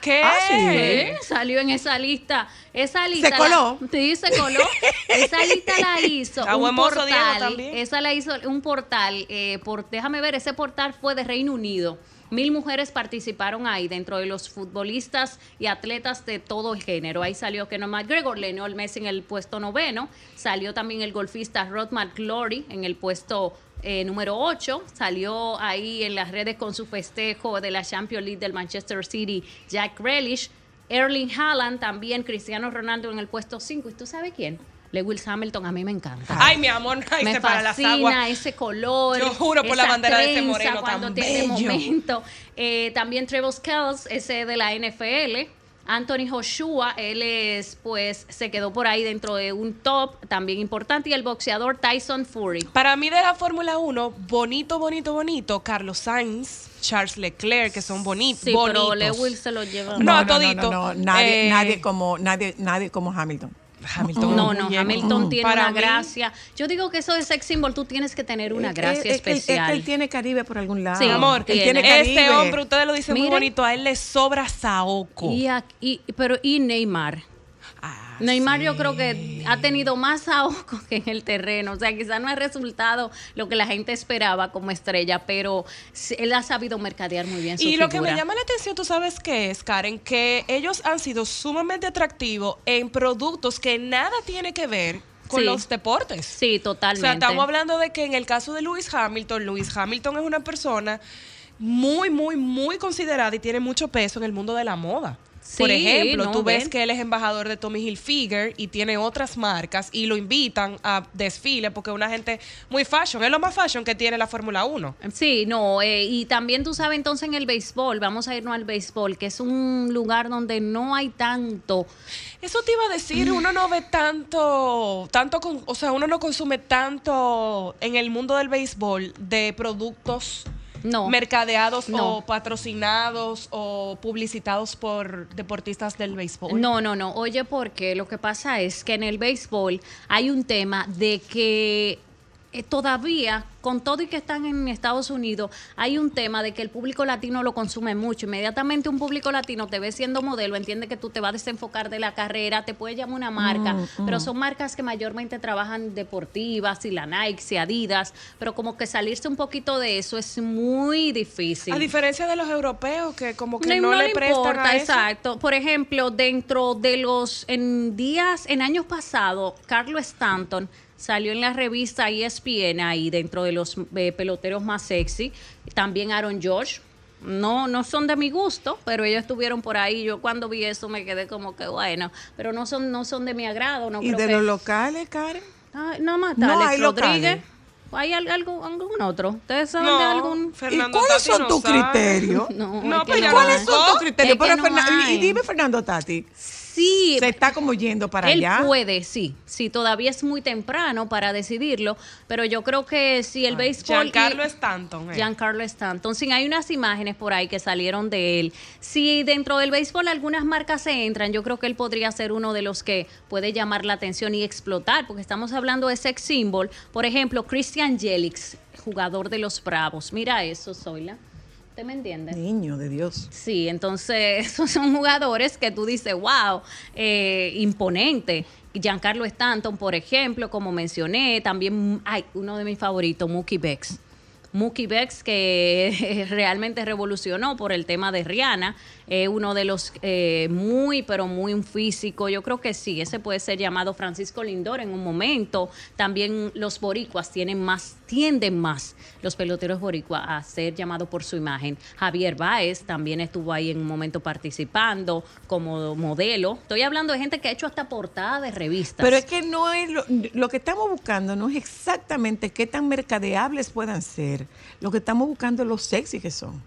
¿Qué? Ah, sí. Salió en esa lista. Esa lista. ¿Se coló? la- sí, se coló. esa lista la hizo. [laughs] Está un buen mozo Diego portal. también. Esa la hizo un portal. eh, por, déjame ver, ese portal fue de Reino Unido. Mil mujeres participaron ahí dentro de los futbolistas y atletas de todo el género. Ahí salió Conor McGregor, Lionel Messi en el puesto noveno. Salió también el golfista Rod McClory en el puesto eh, número 8. Salió ahí en las redes con su festejo de la Champions League del Manchester City, Jack Grealish. Erling Haaland, también Cristiano Ronaldo en el puesto 5. ¿Y tú sabes quién? Lewis Hamilton, a mí me encanta. Ay, mi amor, ay, me se para las fascina aguas. ese color. Yo juro por la bandera de ese moreno cuando tan tiene bello. momento. Eh, también Trevor Kells, ese de la NFL. Anthony Joshua, él es, pues, se quedó por ahí dentro de un top también importante. Y el boxeador Tyson Fury. Para mí de la Fórmula 1, bonito, bonito, bonito, Carlos Sainz, Charles Leclerc, que son bonitos. Sí, bonitos. pero Lewis se lo lleva. No, todito. No, nadie, Eh, nadie como nadie, nadie como Hamilton. Hamilton. No, no. Hamilton tiene Para una mí, gracia. Yo digo que eso de sex symbol, tú tienes que tener una Eh, gracia eh, eh, Él, especial. él tiene Caribe por algún lado. Sí, Mi amor, él tiene. tiene Caribe. este hombre, ustedes lo dicen muy Mira. bonito, a él le sobra Saoko. Y, y- pero y Neymar. Neymar sí. yo creo que ha tenido más [laughs] ahogo que en el terreno. O sea, quizás no ha resultado lo que la gente esperaba como estrella, pero él ha sabido mercadear muy bien su Y lo que me llama la atención, tú sabes qué es, Karen, que ellos han sido sumamente atractivos en productos que nada tiene que ver con Sí. los deportes. Sí, O totalmente. sea, estamos hablando de que en el caso de Lewis Hamilton, Lewis Hamilton es una persona muy, muy, muy considerada y tiene mucho peso en el mundo de la moda. Por ejemplo, no, tú ves que él es embajador de Tommy Hilfiger y tiene otras marcas y lo invitan a desfile porque es una gente muy fashion. Es lo más fashion que tiene la Fórmula 1. Sí, no, eh, y también tú sabes entonces en el béisbol, vamos a irnos al béisbol, que es un lugar donde no hay tanto. Eso te iba a decir, uno no ve tanto, tanto, con- o sea, uno no consume tanto en el mundo del béisbol de productos No. mercadeados No. o patrocinados o publicitados por deportistas del béisbol. No, no, no. Oye, porque lo que pasa es que en el béisbol hay un tema de que eh, todavía, con todo y que están en Estados Unidos, hay un tema de que el público latino lo consume mucho. Inmediatamente un público latino te ve siendo modelo, entiende que tú te vas a desenfocar de la carrera, te puede llamar una marca, pero son marcas que mayormente trabajan deportivas, y la Nike, y Adidas, pero como que salirse un poquito de eso es muy difícil. A diferencia de los europeos que como que No, no, no le le prestan importa, a eso. exacto. Por ejemplo, dentro de los en días, en años pasados, Carlos Stanton salió en la revista ESPN ahí dentro de los eh, peloteros más sexy. También Aaron George. No, no son de mi gusto, pero ellos estuvieron por ahí. Yo cuando vi eso me quedé como que bueno, pero no son, no son de mi agrado. No ¿Y creo de que- los locales, Karen? Ay, nada más, No, Alex hay Rodríguez. locales. ¿Hay al- algún, algún otro? ¿Ustedes saben No, de algún? Fernando ¿Y cuáles Tati son no tus criterios? [laughs] No, No, es que ya no ¿Cuáles son tus criterios? Pero no Fernan- y dime, Fernando Tati, Sí, se está como yendo para él allá. puede, sí. Sí, todavía es muy temprano para decidirlo, pero yo creo que si el béisbol... y- Giancarlo Stanton. eh. Giancarlo Stanton. Sí, hay unas imágenes por ahí que salieron de él. Si dentro del béisbol algunas marcas se entran, yo creo que él podría ser uno de los que puede llamar la atención y explotar, porque estamos hablando de sex symbol. Por ejemplo, Christian Jelix, jugador de los Bravos. Mira eso, Zoila. ¿Usted me entiende? Niño de Dios. Sí, entonces [laughs] esos son jugadores que tú dices, wow, eh, imponente. Giancarlo Stanton, por ejemplo, como mencioné, también hay uno de mis favoritos, Mookie Becks. Mookie Betts, que [laughs] realmente revolucionó por el tema de Rihanna, eh, uno de los eh, muy, pero muy un físico. Yo creo que sí, ese puede ser llamado Francisco Lindor en un momento. También los boricuas tienen más, tienden más los peloteros boricuas a ser llamados por su imagen. Javier Báez también estuvo ahí en un momento participando como modelo. Estoy hablando de gente que ha hecho hasta portada de revistas. Pero es que no es lo, lo que estamos buscando, no es exactamente qué tan mercadeables puedan ser. Lo que estamos buscando es lo sexy que son.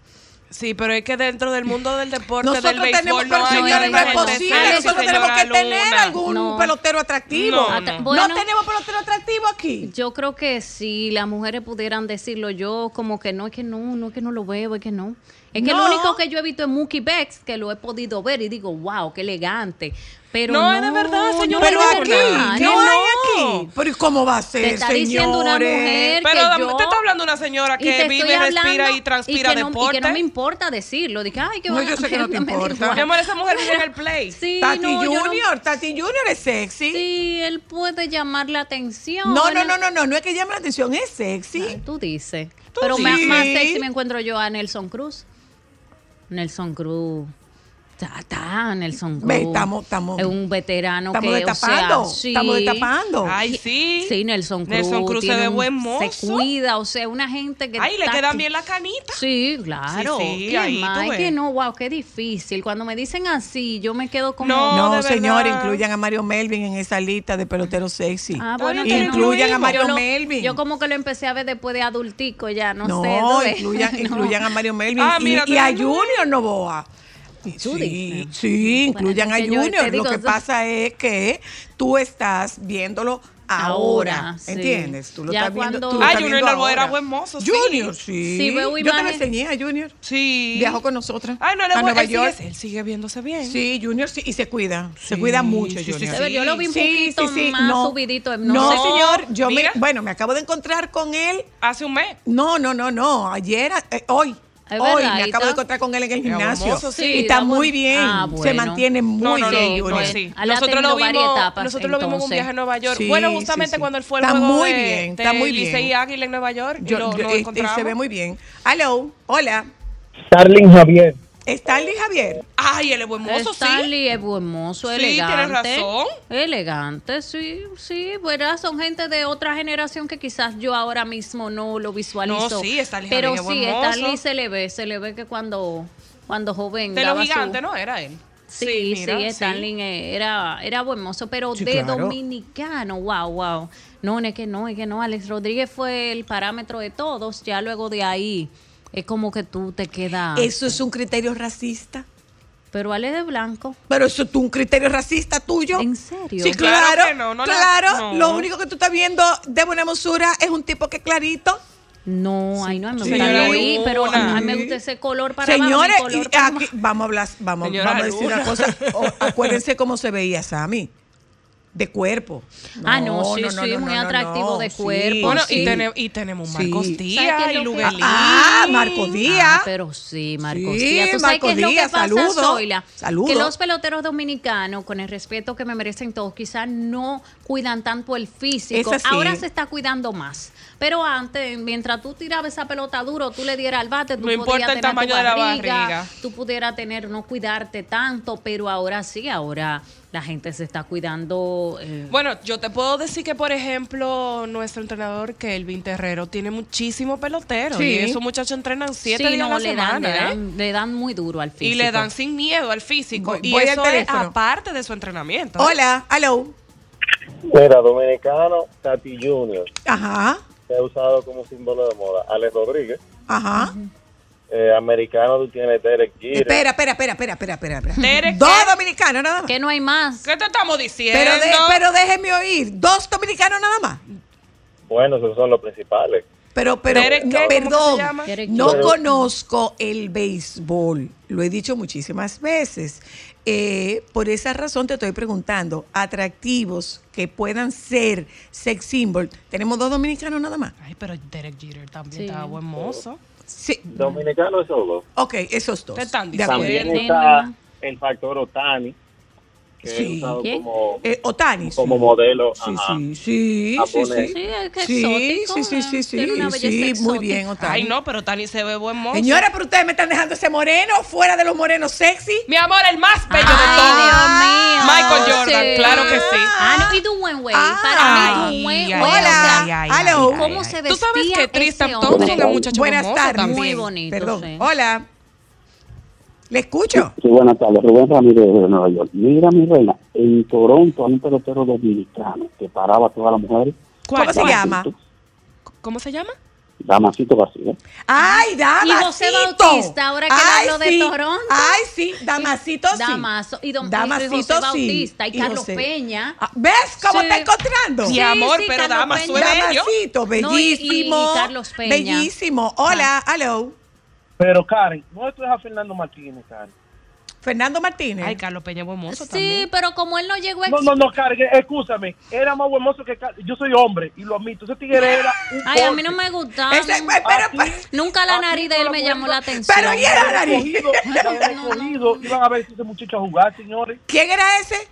Sí, pero es que dentro del mundo del deporte, Nosotros del béisbol, tenemos, no hay señores, no es posible. Nosotros tenemos que tener algún No. pelotero atractivo. No, Ata- no. bueno. no tenemos pelotero atractivo aquí. Yo creo que si las mujeres pudieran decirlo, yo como que no, es que no, no es que no lo veo, es que no. Es que No. lo único que yo he visto es Mookie Betts, que lo he podido ver y digo, wow, qué elegante. Pero No, no, es de verdad, señora Pero no aquí, de verdad, ¿qué no, hay no. aquí? Pero ¿y cómo va a ser, Te está diciendo una señores? mujer Pero que yo- te está hablando una señora que vive, respira y transpira que no, deporte. Y que no me importa decirlo. Dije, ay, qué No, van yo sé que no te importa. Mi amor, esa mujer vive en el play. Sí, Tati no, no- Junior, Tati Junior es sexy. Sí, él puede llamar la atención. No, no, no, no, no, no es que llame la atención, es sexy. Ay, Tú dices. Pero sí. más, más sexy me encuentro yo a Nelson Cruz. Nelson Cruz. Está, Nelson Cruz. Estamos- estamos- es un veterano estamos que, destapando, o sea, sí. estamos destapando. Ay, sí. Sí, Nelson Cruz. Nelson Cruz se tiene ve un- buen mozo. Se cuida, o sea, una gente que. Ay, le quedan bien las canitas. Sí, claro. Sí, sí, ¿Qué ahí más? Es que no, wow, qué difícil. Cuando me dicen así, yo me quedo como. No, No, señor, incluyan a Mario Melvin en esa lista de peloteros sexy. Ah, bueno, que no. incluyan a Mario yo lo- Melvin. Yo como que lo empecé a ver después de adultico ya, no, No, sé. incluyan, [laughs] No. incluyan a Mario Melvin Ah, y, mira, y a Junior Novoa. Sí, sí, incluyan Bueno, a Junior. digo, Lo que pasa es que tú estás viéndolo ahora, Ahora, sí. ¿entiendes? Tú lo Ya estás viendo. cuando- tú lo Ah, estás Junior viendo Novoa era buen mozo, sí. Junior, sí. Sí, veo Yo te enseñé a Junior. Sí. Viajó con nosotros Ay, no, él, a Nueva él sigue- York. él sigue viéndose bien. Sí, Junior sí, y se cuida. Se cuida mucho, sí, sí, Junior. Yo lo vi un poquito más subidito, no No, sé. señor, yo me, Mira. bueno, me acabo de encontrar con él. Hace un mes. No, no, no, no. Ayer, eh, hoy. Es hoy verdad, me acabo de encontrar con él en el gimnasio. hermoso, sí. y está está muy bien. Ah, Se mantiene muy No, no, bien, no, pues sí. Nosotros lo vimos, etapas, nosotros lo vimos en un viaje a Nueva York. Sí, bueno, justamente sí. cuando él fue el Está juego muy de, bien, de está muy bien. Licey Águila en Nueva York y Yo- lo, yo- lo encontramos. se ve muy bien. Hello, hola. Starling Javier. Stanley Javier. Ay, él es buen mozo, sí. Stanley es buen mozo, Sí, elegante. tienes razón. Elegante, sí, sí, ¿verdad? Son gente de otra generación que quizás yo ahora mismo no lo visualizo. No, sí, Stanley Pero Javier es buen sí, mozo. Stanley se le ve, se le ve que cuando, cuando joven De los su- gigantes, ¿no? Era él. Sí, sí, mira, Stanley eh, era, era buen mozo, pero Sí, de claro. dominicano, wow, wow. No, no es que no, es que no. Alex Rodríguez fue el parámetro de todos. Ya luego de ahí es como que tú te quedas. Eso es un criterio racista. Pero Ale de Blanco. Pero eso es un criterio racista tuyo. ¿En serio? Sí, Claro claro. que no, no le- claro. no. Lo único que tú estás viendo de buena mosura es un tipo que es clarito. No, ay, no, a mí me Sí, gusta Luis, pero a mí, a mí me gusta ese color para Señores, abajo, mi color y para aquí, vamos a hablar, vamos, vamos a decir una cosa. O- acuérdense cómo se veía Sammy. De cuerpo. Ah, no, sí, sí, muy atractivo de cuerpo, Bueno, sí. y, tene- y tenemos. Marcos ¿Sabes Díaz y lo que- Luguelín. Ah, Díaz. Ah, pero sí, Marcos Díaz. ¿Tú sabes Marcos qué es lo que pasa, saludo. Zoila? Saludo. Que los peloteros dominicanos, con el respeto que me merecen todos, quizás no cuidan tanto el físico. Ahora se está cuidando más. Pero antes, mientras tú tirabas esa pelota duro, tú le dieras al bate, tú No importa podías el tener tu tamaño de la barriga. tú pudieras tener, no cuidarte tanto, pero ahora sí, ahora la gente se está cuidando. eh, Bueno, yo te puedo decir que, por ejemplo, nuestro entrenador Kelvin Terrero tiene muchísimo pelotero. Sí. Y esos muchachos entrenan siete sí, días no, a la le dan, semana. le ¿eh? dan, le dan muy duro al físico. Y le dan sin miedo al físico. Voy- y voy eso es aparte de su entrenamiento. Hola, hello. Mira, dominicano, Tati Junior, Ajá, se ha usado como símbolo de moda. Alex Rodríguez, ajá. eh, americano, tú tienes Derek Jeter. Espera, espera, espera, espera, espera, espera. espera. Derek, Dos ¿qué? dominicanos nada más. Que no hay más. ¿Qué te estamos diciendo? Pero, de- pero déjeme oír, dos dominicanos nada más. Bueno, esos son los principales. Pero, pero, Derek, no, ¿qué? ¿Cómo que perdón, no conozco el béisbol. Lo he dicho muchísimas veces. Eh, por esa razón te estoy preguntando, atractivos que puedan ser sex symbol. Tenemos dos dominicanos nada más. Ay, pero Derek Jeter también Sí. estaba buen mozo. Sí, Dominicano, esos dos. ok, esos dos. ¿Qué están De acuerdo. También está el factor Otani, que Sí. he usado ¿Quién? como, Eh, Otani. sí. como modelo. Sí, ajá. sí, sí, sí, sí. Sí, Sí, sí, sí, sí, ¿eh? sí, una sí, belleza muy bien, Otani. Ay, no, pero Tani se ve buen mozo. Señora, pero ustedes me están dejando ese moreno fuera de los morenos sexy. Mi amor, el más bello Ay, de todos. Dios mío. Michael Jordan, Sí. claro que sí. Ah, no, y Dwayne Wade. Para mí, Ay, Dwayne ay, Wade. Hola, hello. ¿Cómo se vestía Tú sabes que Tristan Thompson es un muchacho Buenas tardes. Muy bonito, Perdón. sí. Hola. Le escucho. Sí, buenas tardes. Rubén Ramírez de Nueva York. Mira, mi reina, en Toronto hay un pelotero dominicano que paraba a todas las mujeres. ¿Cuál, ¿Cómo se llama? ¿Cómo se llama? Damasito García. Ay, Damasito. Y José Bautista, ahora que Ay, hablo de sí. Toronto. Ay, sí, Damasito sí. Damaso, y don- y Damasito sí. Bautista, y Carlos. Peña. Ah, ¿Ves cómo Sí. está encontrando? Mi Sí, amor, sí, pero Damaso es bello. Damasito, No, y- y- bellísimo. y Carlos Peña. Bellísimo. Hola, hello. Pero Karen, no esto es a Fernando Martínez, Karen. Fernando Martínez. Ay, Carlos Peña mozo Sí, también. pero como él no llegó a No, no, no, Karen, escúchame. Era más buen mozo que Karen. Yo soy hombre y lo admito. Ese tigre era un Ay, a mí no me gustaba. Ese- pero- Aquí- pero- Nunca la nariz de él me llamó la atención. Pero ¿y era la nariz? Recogido, recogido, [laughs] Iban a ver ese muchacho a jugar, señores. ¿Quién era ese?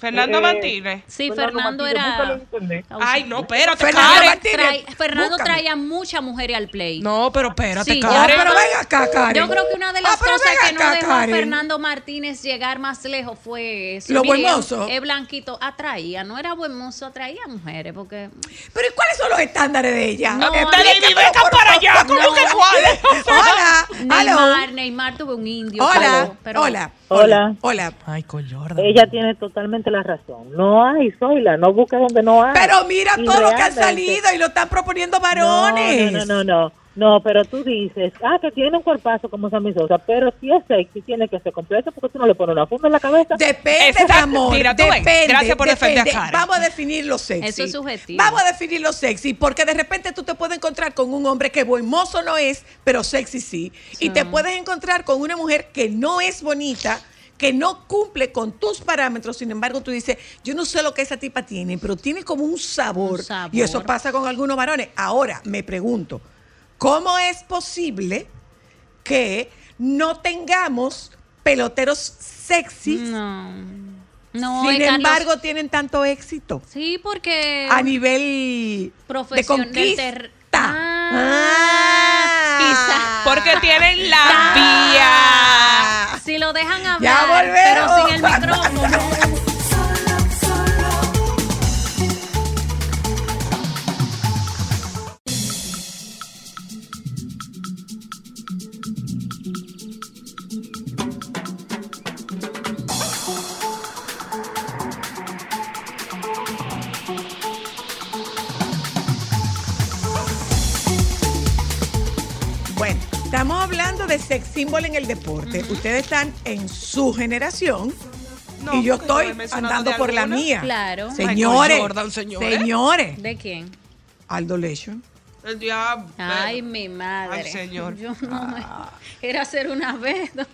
Fernando Eh, Martínez. Sí, Fernando Martínez, búscalo era. Ay, no, espérate, Fernando Karen. Martínez. Trae- Fernando Búscame. traía muchas mujeres al play. No, pero espérate, Sí, Karen. pero ven acá, Karen. Yo creo que una de Ah, las pero cosas que no acá, dejó Karen. a Fernando Martínez llegar más lejos fue eso. Lo buen mozo. Es blanquito, atraía, no era buen mozo, atraía mujeres, porque Pero ¿y cuáles son los estándares de ella? No, Dale, Explícamelo, mi beca para allá. ¿Cómo que cuáles? [laughs] Hola. Neymar, Neymar tuvo un indio. Hola, pero- pero- hola. Hola. Hola. Michael Jordan. Ella tiene totalmente la razón. No hay, Zoila, no busques donde no hay. Pero mira Y todo lo que han salido y lo están proponiendo varones. No, no, no, no, no. No, pero tú dices, ah, que tiene un cuerpazo como Sammy Sosa, pero si es sexy, tiene que ser completo porque tú no le pones una funda en la cabeza. Depende, amor. Mira, tú ves. depende. Gracias por defender a. Vamos a definir lo sexy. Eso es subjetivo. Vamos a definir lo sexy, porque de repente tú te puedes encontrar con un hombre que buen mozo no es, pero sexy sí. Y te puedes encontrar con una mujer que no es bonita, que no cumple con tus parámetros. Sin embargo, tú dices, yo no sé lo que esa tipa tiene, pero tiene como un sabor. Un sabor. Y eso pasa con algunos varones. Ahora, me pregunto, ¿cómo es posible que no tengamos peloteros sexy? No. No, Sin Carlos- embargo, tienen tanto éxito Sí, porque. a nivel de Profesión del ter- Ah. quizá. Porque tienen la Ah. vía. Si lo dejan hablar, pero sin el micrófono. Hablando de sex symbol en el deporte. Ustedes están en su generación No, y yo estoy andando por la mía. Claro. Señores, Jordan, señores. señores, ¿De quién? Aldo Leishon. El diablo. Ay, mi madre. Ay, señor. Yo no me- Era hacer una vez. [laughs] no,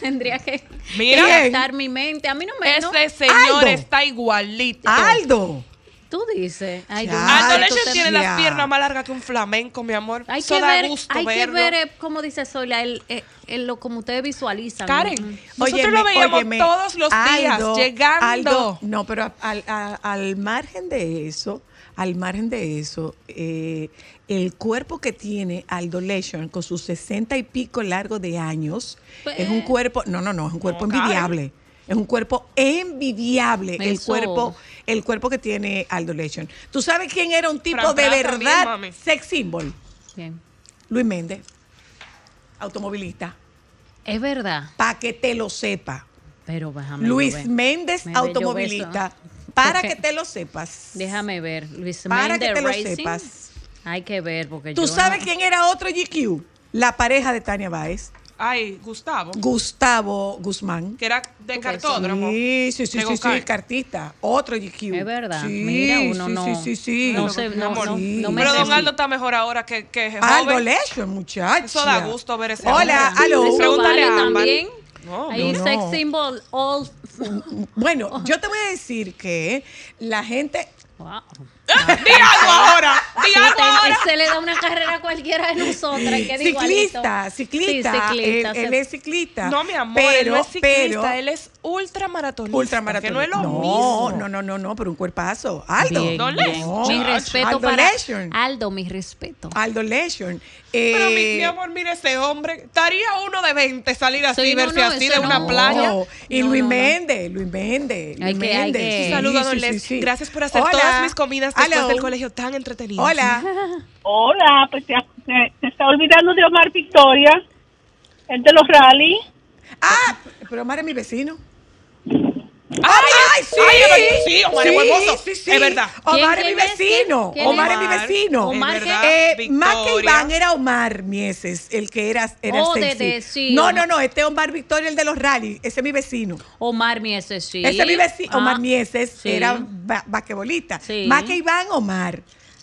Tendría que, gastar mi mente. A mí no me. no. Ese señor Aldo. está igualito. Aldo. Tú dices. Ay, Ya. Dios Aldo Leche tiene Ya. las piernas más largas que un flamenco, mi amor. Hay Eso que da ver, gusto hay que ver, eh, como dice Sola, el, eh, el- lo como ustedes visualizan. Karen, ¿no? nosotros Óyeme, lo veíamos óyeme, todos los días, Aldo, llegando. Aldo, no, pero al, a- al margen de eso, al margen de eso, eh, el cuerpo que tiene Aldo Leishon con sus sesenta y pico largo de años Pues- es un cuerpo, no, no, no, es un cuerpo envidiable. Es un cuerpo envidiable el cuerpo, el cuerpo que tiene Aldo Leishon. ¿Tú sabes quién era un tipo Fran de Fran verdad también, sex symbol? Bien. Luis Méndez, automovilista, Es verdad, para que te lo sepa. pero déjame Luis. Méndez, Me automovilista. Para que [laughs] te lo sepas. Déjame ver. Luis Para Méndez que te lo sepas. Hay que ver, porque ¿Tú yo sabes no- quién era otro GQ? La pareja de Tania Báez. Ay, Gustavo. Gustavo Guzmán. Que era de cartódromo. Sí, sí, sí, De sí, sí, cartista. Otro GQ. Es verdad. Sí, Mira, uno sí, no- Sí, sí, sí. no sé, no- no- no me Pero sé Don Aldo está mejor ahora que, que joven. lecho, muchacho. Eso da gusto ver ese Hola, hombre. aló. Pregúntale vale a también. No, Ahí no, no. sex symbol all. Bueno, [laughs] yo te voy a decir que la gente Wow. [laughs] Di algo ahora. Di algo ahora. se le da una carrera a cualquiera de nosotras. que es Ciclista, ciclista. Sí, ciclista. Él, es ciclista. No, mi amor, pero, él no es ciclista, pero, él es ultramaratonista. ultramaratón. Que no es lo no, mismo. No, no, no, no, pero un cuerpazo. Aldo. Bien, No bien. le- No. Mi respeto Aldo para. Aldo, mi respeto. Aldo Lesion. Pero mi, Eh, mi amor, mire ese hombre. Estaría uno de 20 salir así, Sí, verse no, así de una playa. Y Luis. Méndez, Luis Méndez. Luis Méndez. Saludos, don. Gracias por hacer todas mis comidas después del colegio tan entretenidas. Hola. [laughs] Hola, pues se, se- se está olvidando de Omar Victoria, el de los rally. Ah, pero Omar es mi vecino. ¡Ay, ¡Ay, sí! ¡Ay, es! Sí, Omar es buen mozo. Sí, sí. Es verdad. Omar ¿Quién- es mi es? vecino. ¿Quién- quién Omar es? es mi vecino. Omar, Es. Eh, más que. Iván era Omar Mieses, el que era, era Oh, de- sexy. de- sí, no, no, no, este Omar Victoria, el de los rally, ese es mi vecino. Omar Mieses, sí. Ese es mi vecino. Ah, Omar Mieses era ba- basquetbolista. Sí. Más que Iván, Omar.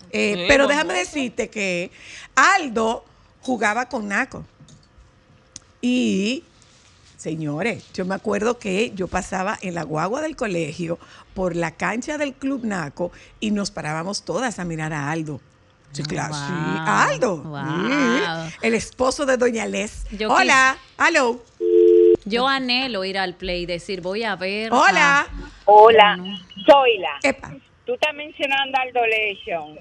Eh, pero déjame decirte que Aldo jugaba con Naco. Y, señores, yo me acuerdo que yo pasaba en la guagua del colegio por la cancha del Club Naco y nos parábamos todas a mirar a Aldo. Sí, claro, sí. Wow. Aldo. Wow. El esposo de Doña Les. Yo Hola. Hello. Yo anhelo ir al play y decir, voy a ver. Hola. a- Hola, Zoila. Epa. Tú estás mencionando al Dolation.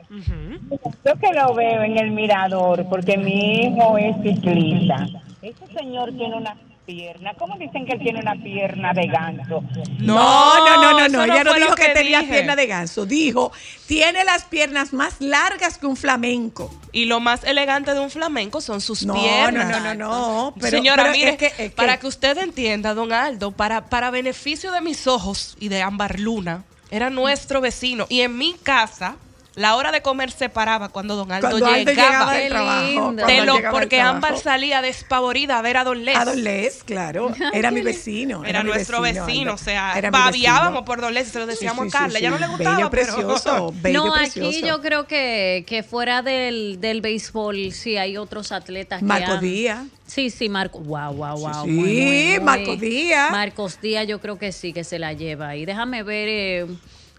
Yo que lo veo en el mirador, porque mi hijo es ciclista. Ese señor tiene una pierna. ¿Cómo dicen que él tiene una pierna de ganso? No, no, no, no, no. Ella no dijo que, tenía dije. pierna de ganso. Dijo, tiene las piernas más largas que un flamenco. Y lo más elegante de un flamenco son sus No, piernas. no, no, no, no. Pero, Señora, pero mire, es que- es que- para que usted entienda, don Aldo, para, para beneficio de mis ojos y de Ámbar Luna, era nuestro vecino. Y en mi casa, la hora de comer se paraba cuando don Aldo Cuando Aldo llegaba. llegaba del Qué trabajo. él lo- llegaba porque. Ámbar salía despavorida a ver a don Les. A Don Les, claro. Era mi [laughs] vecino. Era mi nuestro vecino, Aldo. o sea, babiábamos por don Les y se lo decíamos sí, a Carla. sí, ya no le gustaba, Bello, pero- precioso. [laughs] Bello, no, precioso. aquí yo creo que, que fuera del, del béisbol sí hay otros atletas Marcos que han- Díaz. Sí, sí, Marco. Wow, wow, wow. Sí, muy, muy, muy. Marcos Díaz. Marcos Díaz yo creo que sí que se la lleva. Y déjame ver eh,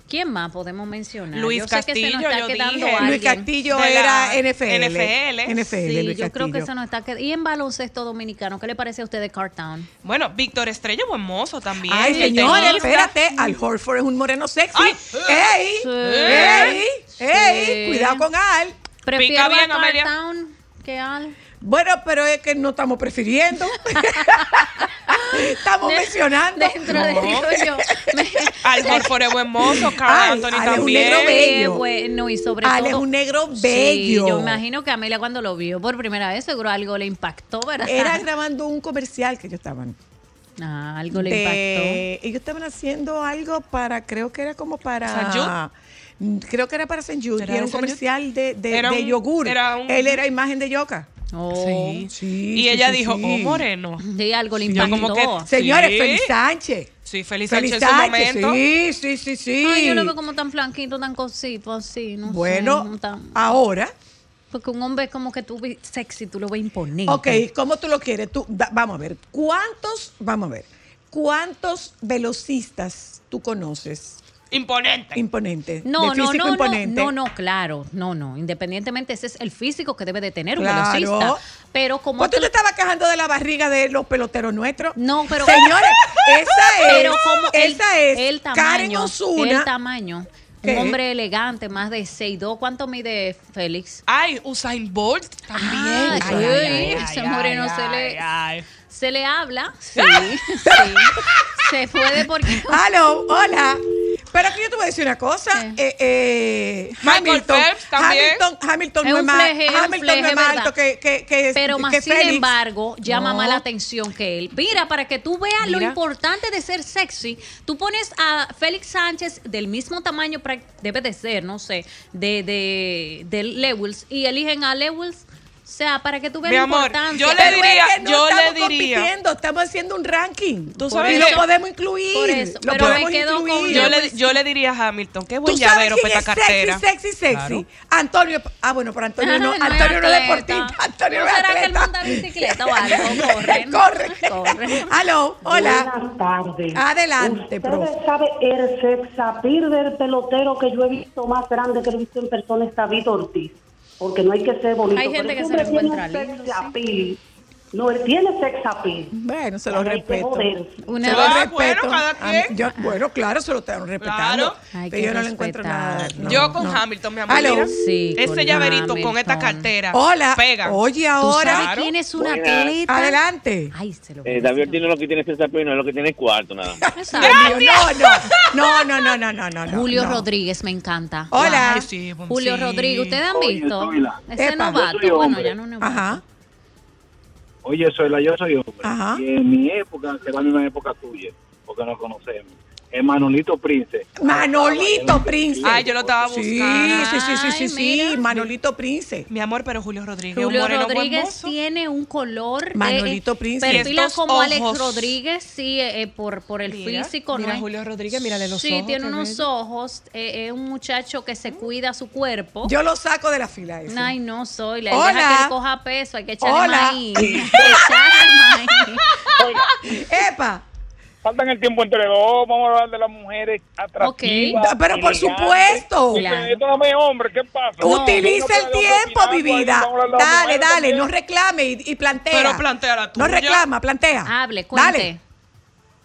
quién más podemos mencionar. Luis yo sé que se Castillo, nos está yo quedando dije. alguien. Luis Castillo era NFL. NFL. NFL, Sí, Luis yo creo que se nos está quedando. Y en baloncesto dominicano, ¿qué le parece a usted de Cartown? Bueno, Víctor Estrella, buen mozo también. Ay, señores, espérate. Al Horford es un moreno sexy. Ay. ¡Ey! Sí. ¡Ey! ¡Ey! Sí. Cuidado con Al. Prefiero bien, a Amelia. Cartown que al. Bueno, pero es que no estamos prefiriendo. [laughs] estamos De- mencionando. Dentro de digo yo. me- Al es [laughs] buen mozo, Carl Ay, Anthony Ale es un también. negro bello. Eh, bueno, y sobre Ale es todo. un negro Sí, bello. yo imagino que Amelia cuando lo vio por primera vez seguro algo le impactó, ¿verdad? Era grabando un comercial que ellos estaban. Ah, algo le de- ellos estaban haciendo algo para, creo que era como para. Mm, Creo que era para San Jude. ¿Era y era un comercial de, de, Era de un- yogur. era un- Él era imagen de Yoka. Oh, Sí. Sí, Y sí, ella sí, dijo, sí. oh, moreno. Sí, algo le impactó. como que- Señores, Sí. Feliz Sánchez. Sí, feliz Feliz Sánchez en su Sánchez, momento. sí, sí, sí, sí. Ay, yo lo veo como tan flanquito, tan cosito, así, no sé, bueno, no tan- ahora, porque un hombre como que tú ves sexy, tú lo ves imponente. ok, ¿cómo tú lo quieres? Tú, da- vamos a ver, ¿cuántos, vamos a ver, cuántos velocistas tú conoces Imponente. imponentes? No, de no, físico no, no, imponente? no, no, claro, no, no. Independientemente, ese es el físico que debe de tener un Claro. velocista. Pero como ¿Pues tú te estabas quejando de la barriga de los peloteros nuestros? No, pero- Señores, esa [laughs] es, pero como el, esa es el Karen tamaño, Osuna. el tamaño. ¿Qué? Un hombre elegante, más de 6'2". ¿Cuánto mide Félix? Ay, Usain Bolt también. Ah, Ay, ay, ay, ese ay, moreno se le- ay. Se le habla, sí, sí. Se puede porque... Aló, hola. Pero aquí yo te voy a decir una cosa. Eh, eh, Hamilton, Phelps también. Hamilton, Hamilton Es no es un más, fleje, Hamilton no es más ¿verdad? alto que, que, que, Pero más que sin Félix. embargo, llama No. más la atención que él. Mira, para que tú veas lo importante de ser sexy, tú pones a Félix Sánchez del mismo tamaño, debe de ser, no sé, de, de, de Lewis, y eligen a Lewis. O sea, para que tú veas Mi amor, importancia. yo le Pero es diría- que no yo le estamos diría- compitiendo, estamos haciendo un ranking. Tú sabes y lo podemos incluir. Por eso, lo pero me podemos quedo con- incluir. Yo le, yo le diría a Hamilton, qué buen ¿Tú sabes llavero quién para es esta cartera. sexy, sexy, sexy? Antonio. Ah, bueno, pero Antonio no, Antonio no es atleta. deportista. Antonio ¿No es será que él atleta. monta bicicleta o algo? [laughs] Corre. [laughs] Corre. Corre. Aló, hola. Buenas tardes. Adelante, profe. Saben, el sexapil del pelotero que yo he visto más grande que lo he visto en persona es David Ortiz. Porque no hay que ser bonito. Hay pero gente que ese se lo encuentra lindo, sexapil. No, él tiene sexapil. Bueno, se lo respeto. Una Se lo Ah, respeto. bueno, cada mí- quien. yo- bueno, claro, se lo están respetando. Claro. Pero que yo no le encuentro nada. no, Yo con no. Hamilton, mi amor. Aló. mira, Sí, con ese llaverito con esta cartera. Hola. Pega. Oye, ¿Tú ahora. sabes Claro. quién es un Buenas. atleta? Adelante. Ay, se lo Eh, David tiene lo que tiene César Pino, es lo que tiene cuarto, nada mío, [laughs] no, no, no, no, no, no, no. Julio no. Rodríguez, me encanta. Hola. Ay, sí, bueno, Julio sí. Rodríguez, ¿ustedes han visto? Ese bueno, ya no novato. Ajá. Oye, Zoila, yo soy hombre. Ajá. Y en mi época, que va en una época tuya, porque nos conocemos, es Manolito Prince. Manolito Prince. Ay, yo lo estaba Sí, buscando. sí, sí, sí, sí, Ay, sí, mira. Manolito Prince. Mi amor, pero Julio Rodríguez, Julio un Rodríguez tiene un color. Manolito eh, Prince. Perfila como Alex ojos. Rodríguez, sí, eh, eh, por, por el Mira, físico. mira ¿no es? Julio Rodríguez, mírale los sí, ojos, tiene qué unos bello. ojos. eh, es un muchacho que se cuida su cuerpo. Yo lo saco de la fila ese. Ay, no soy. Le Hola. deja que él coja peso. Hay que echarle Hola. maíz. Hay [laughs] que echarle maíz. [laughs] Epa. Faltan el tiempo entre dos, vamos a hablar de las mujeres atractivas. Ok. Pero por elegantes. supuesto. No me hombre, ¿qué pasa? Utiliza el No, tiempo, no, mi no, vida. Dale, dale, también. no reclame y, y plantea. Pero plantea la No tuya. reclama, plantea. Hable, cuente. Dale.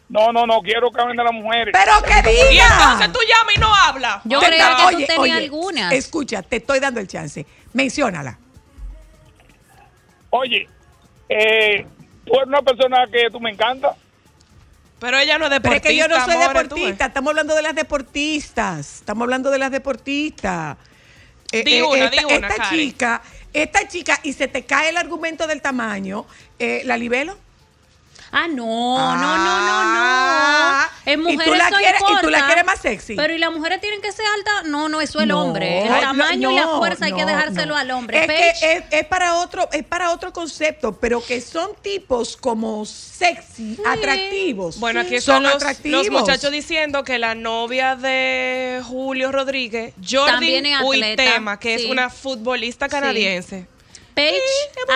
No, no, no, quiero que hablen de las mujeres. Pero que Y diga. entonces tú llamas y no hablas. Yo Te- creía que oye, tú tenías oye, algunas. Escucha, te estoy dando el chance. Menciónala. Oye, eh, tú eres una persona que tú me encanta. Pero ella no es Pero es deportista, que yo no soy ves. deportista. Estamos hablando de las deportistas. Estamos hablando de las deportistas. Eh, Di eh, una, esta, di una, esta chica, esta chica, y se te cae el argumento del tamaño, eh, ¿la libelo? Ah, no, no, no, Ah. no, no. En ¿Y tú mujeres la eso quieres- y tú la quieres más sexy? Pero ¿y las mujeres tienen que ser altas? No, no, eso es el No, hombre. El no, tamaño y la no, fuerza hay que no, dejárselo no. al hombre. Es Paige, que es, es para otro, es para otro concepto, pero que son tipos como sexy, atractivos. Bueno, aquí son los, atractivos. los muchachos diciendo que la novia de Julio Rodríguez, Jordi Uitema, que sí. es una futbolista canadiense. Paige,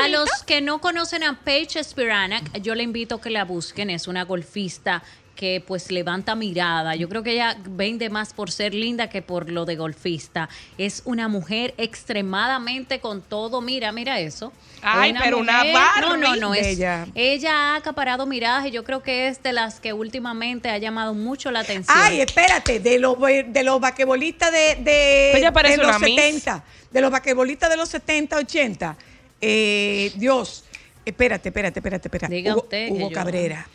a los que no conocen a Paige Spiranak, yo le invito a que la busquen. Es una golfista que pues levanta mirada. Yo creo que ella vende más por ser linda que por lo de golfista. Es una mujer extremadamente con todo. Mira, mira eso. Ay, pero una No, no, no. Es, ella ha acaparado miradas y yo creo que es de las que últimamente ha llamado mucho la atención. Ay, espérate, de los de los basquetbolistas de, de, de los una Miss. 70, de los basquetbolistas de los 70, 80. Eh, Dios, espérate, espérate, espérate, espérate. Diga Hugo, usted, que Hugo yo- Cabrera.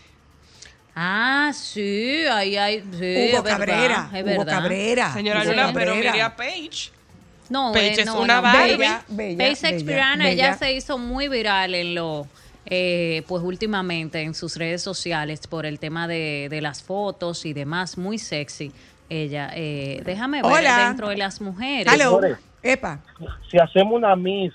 Ah, sí, ahí hay. sí, Hugo es verdad, Cabrera, es Hugo verdad. Cabrera. Señora Luna, pero mire a Paige. No, Paige eh, es no, una no, Barbie. Bella, Bella, Expirana, bella. ella se hizo muy viral en lo, eh, pues últimamente en sus redes sociales por el tema de, de las fotos y demás, muy sexy. Ella, eh, déjame ver Hola. dentro de las mujeres. Aló, Señores. epa. Si hacemos una Miss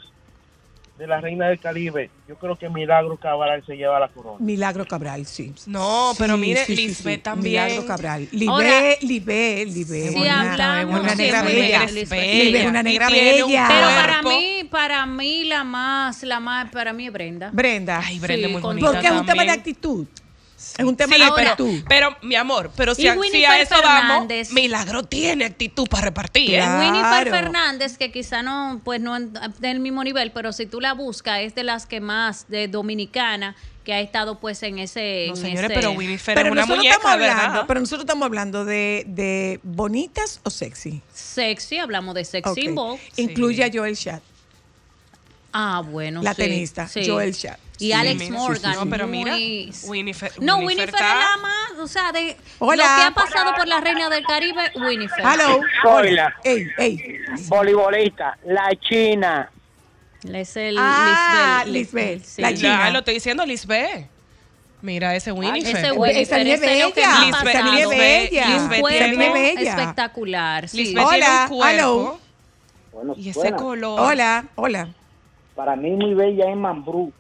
de la Reina del Caribe, yo creo que Milagro Cabral se lleva la corona. Milagro Cabral, sí. No, pero mire, sí, Lisbeth sí. también. Milagro Cabral. Libé, Libé, Libé. Sí, una- hablamos, una sí, negra bella. Lisbeth. Es una negra bella. Pero para mí, para mí la más, la más, para mí es Brenda. Brenda. Ay, Brenda Sí, muy bonita Porque es un tema de actitud. Es un tema Sí, de pero, actitud. pero, mi amor, pero si, a, si Winifred a eso vamos. Milagro tiene actitud para repartir, ¿eh? Claro. Winifred Fernández, que quizá no, pues no del mismo nivel, pero si tú la buscas, es de las que más de dominicana que ha estado pues en ese. No, en señores, ese- pero Winifred Pero es una nosotros muñeca, estamos hablando, ¿verdad? pero nosotros estamos hablando de, de bonitas o sexy. Sexy, hablamos de sex Ok. symbol. Incluye a Joel Chat, Ah, bueno. la sí, tenista, sí. Joel Chat. Y Sí, Alex Morgan. sí, sí. No, pero mira, muy- Winifred, No, Winifred Winifred es la más, o sea, de Hola. lo que ha pasado por la reina del Caribe, Winifred. Hello. Hola. Ey, ey. Voleibolista, la China. Es el Ah, Lisbeth. Lisbeth, sí. la Ya, China. lo estoy diciendo, Lisbeth. Mira ese Winifred. Ese Esa Winifred, ese bella, es bella. Lisbeth cuerpo bella. espectacular. sí. Lisbeth tiene Hola, un cuerpo. hello. Y ese color. Hola, hola. Para mí muy bella es Mambrú.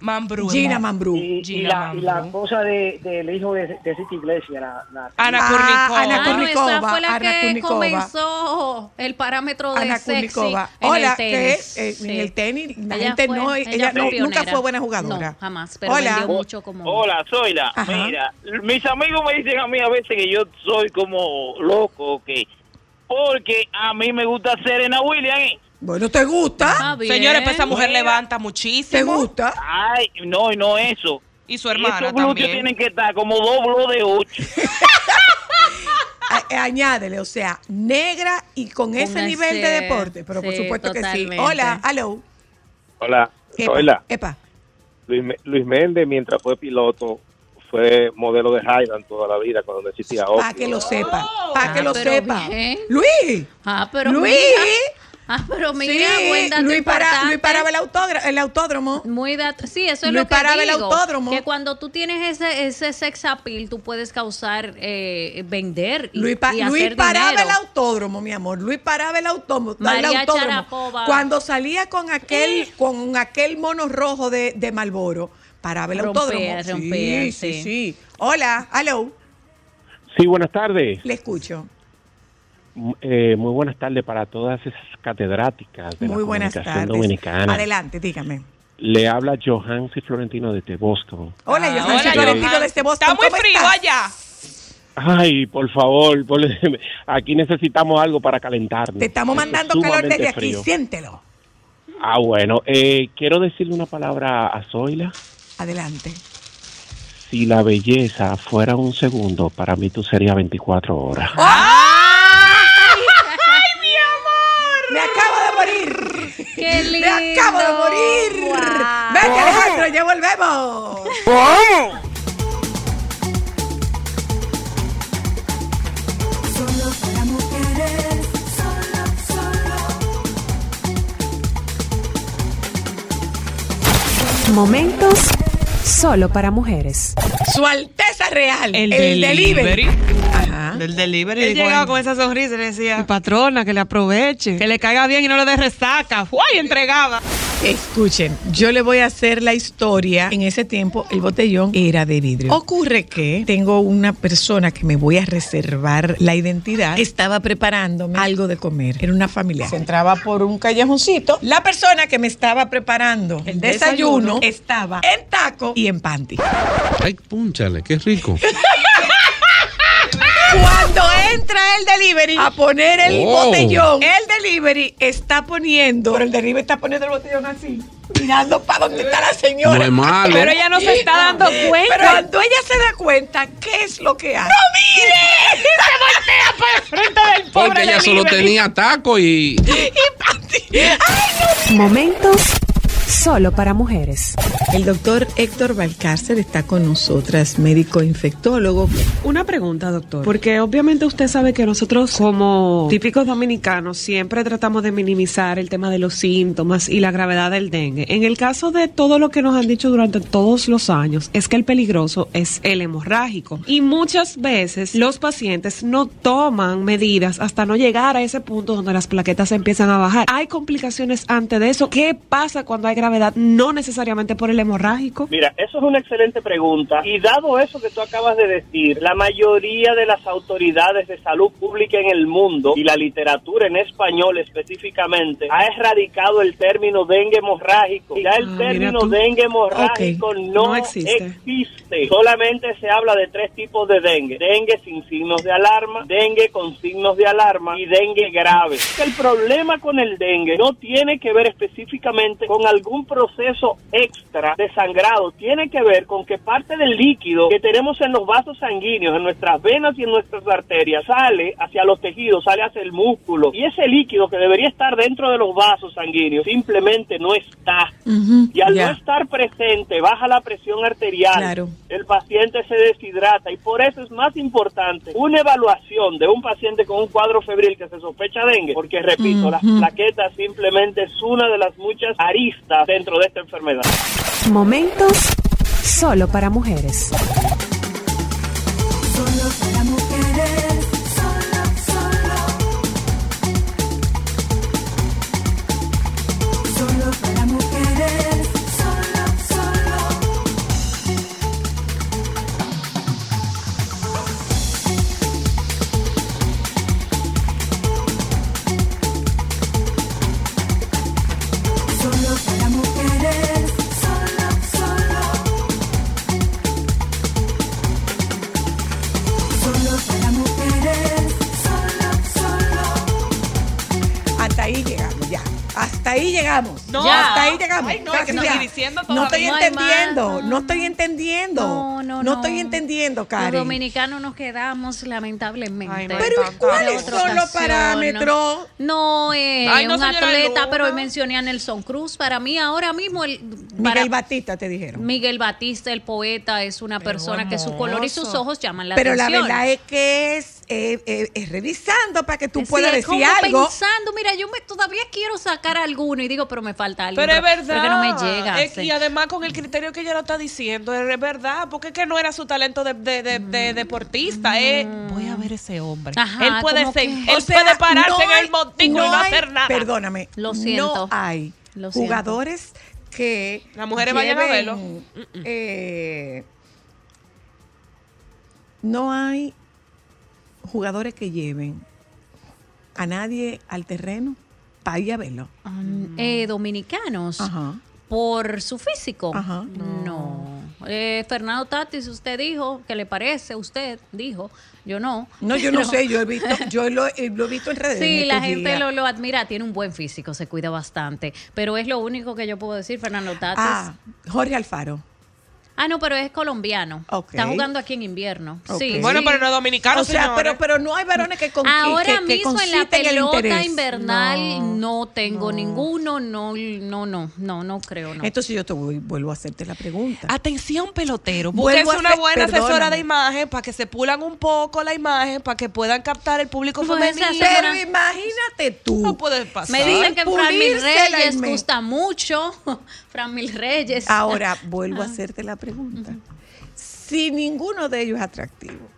Mambrú. Gina Mambrú. Y, y la, y la Mambrú. esposa de- del hijo de, de City Iglesia, la, la- Ana Ah, Kurnikova. Ana Ah, no, Kurnikova, esa fue la Ana que Kurnikova. comenzó el parámetro de Ana sexy Kurnikova. en Hola, el que tenis. eh, en Sí. el tenis la Ella gente fue- no, ella ella no- nunca fue buena jugadora. No, jamás, pero Hola. vendió mucho como... Hola, soy la. Ajá. Mira, mis amigos me dicen a mí a veces que yo soy como loco, que porque a mí me gusta Serena Williams. Bueno, ¿te gusta? Ah, bien. Señores, pues esa mujer levanta ¿Te muchísimo. gusta? Ay, no, y no eso. Y su hermana Esos glúteos también. tienen que estar como doblo de ocho. [laughs] A- eh, añádele, o sea, negra y con, ese ese- nivel de deporte, pero por sí, supuesto que sí. totalmente. Hola, hello. Hola, Epa, hola. epa. Luis, Me- Luis Méndez, mientras fue piloto, fue modelo de Highland toda la vida cuando no existía Para que lo sepa, para que Ah, lo pero sepa. bien. Luis, Ah, pero Luis. mira. Ah, pero mira, sí, buen dato Luis, para. Luis paraba el, el autódromo. Muy dato. Sí, eso es Luis lo que paraba el digo. autódromo. Que cuando tú tienes ese, ese sex appeal, tú puedes causar, eh, vender y, Luis, pa- y Luis paraba dinero. el autódromo, mi amor. Luis paraba el autódromo. el María autódromo. Sharapova. Cuando salía con aquel, con aquel mono rojo de, de Malboro, paraba el autódromo. sí, sí, sí. sí. Hola, hello. Sí, buenas tardes. Le escucho. Eh, muy buenas tardes para todas esas catedráticas de Muy la buenas comunicación tardes. dominicana. Adelante, dígame. Le habla Johansi Florentino desde Boston. Hola, Ah, yo soy hola, Florentino desde Boston. Está muy ¿Cómo frío estás? allá. Ay, por favor, por- [laughs] aquí necesitamos algo para calentarnos. Te estamos Esto es mandando calor desde aquí, frío. siéntelo. Ah, bueno, eh, quiero decirle una palabra a Zoila. Adelante. Si la belleza fuera un segundo, para mí tú serías 24 horas. Me acabo de morir. ¡Qué lindo! Me acabo de morir. Guau. Vete, Alejandro, ya volvemos. Solo para mujeres, solo, solo. Momentos solo para mujeres. Su Alteza Real. El El, delivery. delivery. Del delivery. Él llegaba con esa sonrisa y le decía, patrona, que le aproveche, que le caiga bien y no le dé resaca. ¡Uy! Entregaba. Escuchen, yo le voy a hacer la historia. En ese tiempo el botellón era de vidrio. Ocurre que tengo una persona que me voy a reservar la identidad. Estaba preparándome algo de comer. Era una familia. Se entraba por un callejoncito. La persona que me estaba preparando el desayuno, desayuno. estaba en taco y en panty. Ay, púnchale, qué rico. [laughs] Entra el delivery a poner el Oh. botellón, el delivery está poniendo, pero el delivery está poniendo el botellón así, mirando para dónde está la señora. No es malo. Pero ella no se está dando cuenta. Pero cuando ella se da cuenta, ¿qué es lo que hace? ¡No mire! Se voltea para el frente del pobre Porque ella solo tenía taco y. [laughs] Momentos solo para mujeres. El doctor Héctor Valcárcel está con nosotras, médico infectólogo. Una pregunta, doctor. Porque obviamente usted sabe que nosotros como típicos dominicanos siempre tratamos de minimizar el tema de los síntomas y la gravedad del dengue. En el caso de todo lo que nos han dicho durante todos los años, es que el peligroso es el hemorrágico. Y muchas veces los pacientes no toman medidas hasta no llegar a ese punto donde las plaquetas empiezan a bajar. ¿Hay complicaciones antes de eso? ¿Qué pasa cuando hay gravedad? No necesariamente por el hemorrágico. Mira, eso es una excelente pregunta. Y dado eso que tú acabas de decir, la mayoría de las autoridades de salud pública en el mundo y la literatura en español específicamente ha erradicado el término dengue hemorrágico. Ya el Ah, término dengue hemorrágico no, no existe. existe. Solamente se habla de tres tipos de dengue. Dengue sin signos de alarma, dengue con signos de alarma y dengue grave. El problema con el dengue no tiene que ver específicamente con algún proceso extra de sangrado. Tiene que ver con que parte del líquido que tenemos en los vasos sanguíneos, en nuestras venas y en nuestras arterias, sale hacia los tejidos, sale hacia el músculo. Y ese líquido que debería estar dentro de los vasos sanguíneos simplemente no está. Y al no estar presente, baja la presión arterial. Claro. El paciente se deshidrata y por eso es más importante una evaluación de un paciente con un cuadro febril que se sospecha dengue, porque repito, las Ujú. plaquetas simplemente es una de las muchas aristas dentro de esta enfermedad. Momentos solo para mujeres. Solo para No. hasta ahí llegamos. Ay, no, es que Casi ya. diciendo no estoy. No entendiendo, no estoy entendiendo. No, no, No no. estoy entendiendo, Los Karen. dominicanos nos quedamos lamentablemente. Ay, no, Pero ¿y tanta cuáles son los parámetros? No, eh, Ay, un atleta, Luna. pero hoy mencioné a Nelson Cruz. Para mí, ahora mismo, el, para- Miguel Batista te dijeron. Miguel Batista, el poeta, es una persona que su color y sus ojos llaman la Pero la atención. verdad es que es, eh, eh, es revisando para que tú Sí, puedas decir como algo. pensando, mira, yo me, todavía quiero sacar alguno y digo, pero me falta algo. Pero es verdad. Porque no me llega. Es- y además con el criterio que ella lo está diciendo, es verdad, porque es que no era su talento de, de- de- de deportista. eh. Voy a ver ese hombre. Mm. Ajá, él puede, ser, que- él O sea, puede pararse no en hay- el montículo y no hay- hacer nada. Perdóname. Lo siento. No hay Lo siento. jugadores que. Las mujeres vayan a verlo. eh, no hay jugadores que lleven a nadie al terreno para ir a verlo. Eh, dominicanos, Ajá. por su físico. Ajá. No. Eh, Fernando Tatis, usted dijo, ¿qué le parece? Usted dijo, yo no. No, yo no sé, yo he visto, yo lo, eh, lo he visto en redes. Sí, en la gente lo, lo admira, tiene un buen físico, se cuida bastante. Pero es lo único que yo puedo decir, Fernando Tatis. Ah, Jorge Alfaro. Ah, no, pero es colombiano. Ok. Está jugando aquí en invierno. Sí, Bueno, pero no es dominicano, O sea, señores. pero, pero no hay varones que con Ahora que, que mismo en la el pelota invernal no, tengo ninguno, no, no, no, no, no creo, no. Entonces yo te voy- vuelvo a hacerte la pregunta. Atención, pelotero. Vuelvo Búsquese a una hacer- buena asesora de imagen para que se pulan un poco la imagen, para que puedan captar el público femenino. Pero imagínate tú. No puede pasar. Me dicen que Fran Mil Reyes gusta mucho. [laughs] Fran Mil Reyes. Ahora vuelvo Ah. a hacerte la pregunta. Si ninguno de ellos es atractivo,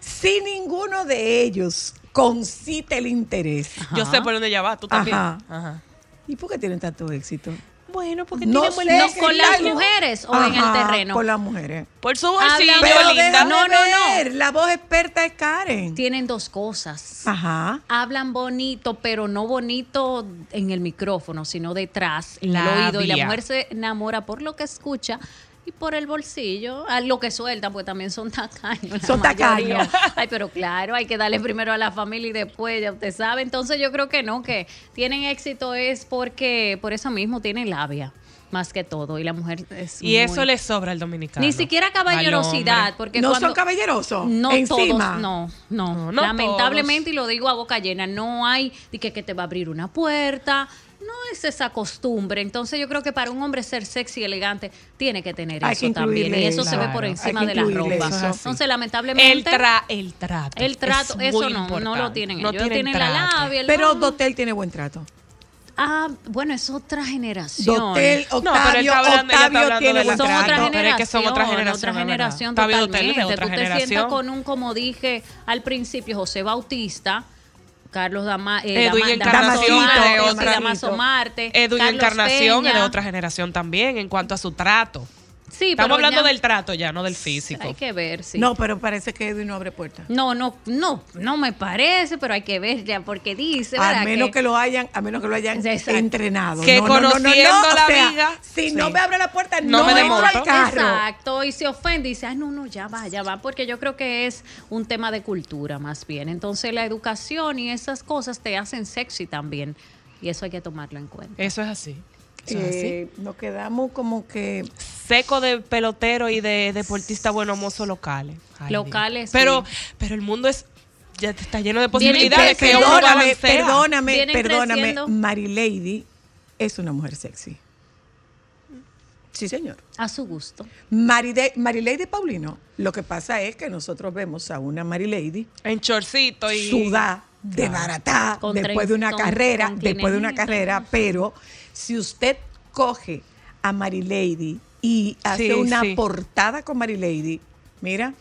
si ninguno de ellos concite el interés, Yo sé por dónde ella va, tú también. Ajá. Ajá. ¿y por qué tienen tanto éxito? Bueno, porque No tiene sé, No, con las mujeres o en el terreno. Con las mujeres. Por su bolsillo, Pero linda. No, no, no. ver, La voz experta es Karen. Tienen dos cosas. Ajá. Hablan bonito, pero no bonito en el micrófono, sino detrás, en el oído. Y la mujer se enamora por lo que escucha y por el bolsillo, a lo que sueltan, pues también son tacaños. Son mayoría. tacaños. Ay, pero claro, hay que darle primero a la familia y después, ya usted sabe. Entonces yo creo que no, que tienen éxito es porque, por eso mismo, tienen labia, más que todo. Y la mujer es Y eso le sobra al dominicano. Ni siquiera Al caballerosidad, porque no cuando- son caballerosos. no encima. todos, no, no, No, no Lamentablemente, y lo digo a boca llena, no hay de que, que te va a abrir una puerta, no es esa costumbre. Entonces yo creo que para un hombre ser sexy y elegante tiene que tener Hay eso que también. Y eso se ve claro, por encima de la ropa. eso. Entonces, lamentablemente... El, tra el trato. el trato, es eso no, no lo tienen No ellos. Tienen la trato. labia, el Pero. Dotel tiene buen trato. Ah, bueno, es otra generación. Dotel, No, pero él Octavio, está hablando, está Octavio hablando tiene la buen son trato. otra trato. Pero es que son otra generación, generación, otra generación Octavio Dotel es totalmente. de otra Tú te sientas generación. con un, como dije al principio, José Bautista, Carlos Dama, eh, Dama- Damaso Encarnación Marte, sí, otra. Damaso Marte, Edwin Carlos Encarnación es de otra generación también en cuanto a su trato. Sí, Estamos pero hablando ya- del trato ya, no del físico. Hay que ver, sí. No, pero parece que Edwin no abre puertas. No, no, no, no me parece, pero hay que ver ya, porque dice, ¿verdad? A menos que, lo hayan, a menos que lo hayan Exacto. entrenado. Que No, no, no, no, no, conociendo o la sea, viga, Si sí. no me abre la puerta, No no, me entro al carro. Exacto, y se ofende y dice, ah, no, no, ya va, ya va, porque yo creo que es un tema de cultura más bien. Entonces la educación y esas cosas te hacen sexy también, y eso hay que tomarlo en cuenta. Eso es así. Eso es así. Eh, nos quedamos como que Seco de pelotero y de deportista bueno mozo locales. Ay, Locales, Dios. Pero, sí. pero el mundo es ya está lleno de Vienen posibilidades que perdóname, perdóname, perdóname. Marilady es una mujer sexy. Sí, señor. A su gusto. Marilady Paulino, lo que pasa es que nosotros vemos a una Marilady En chorcito y sudá, de baratá, después de una con- carrera, con después de una carrera, pero si usted coge a Marilady y hace Sí, una sí. portada con Marilady, mira,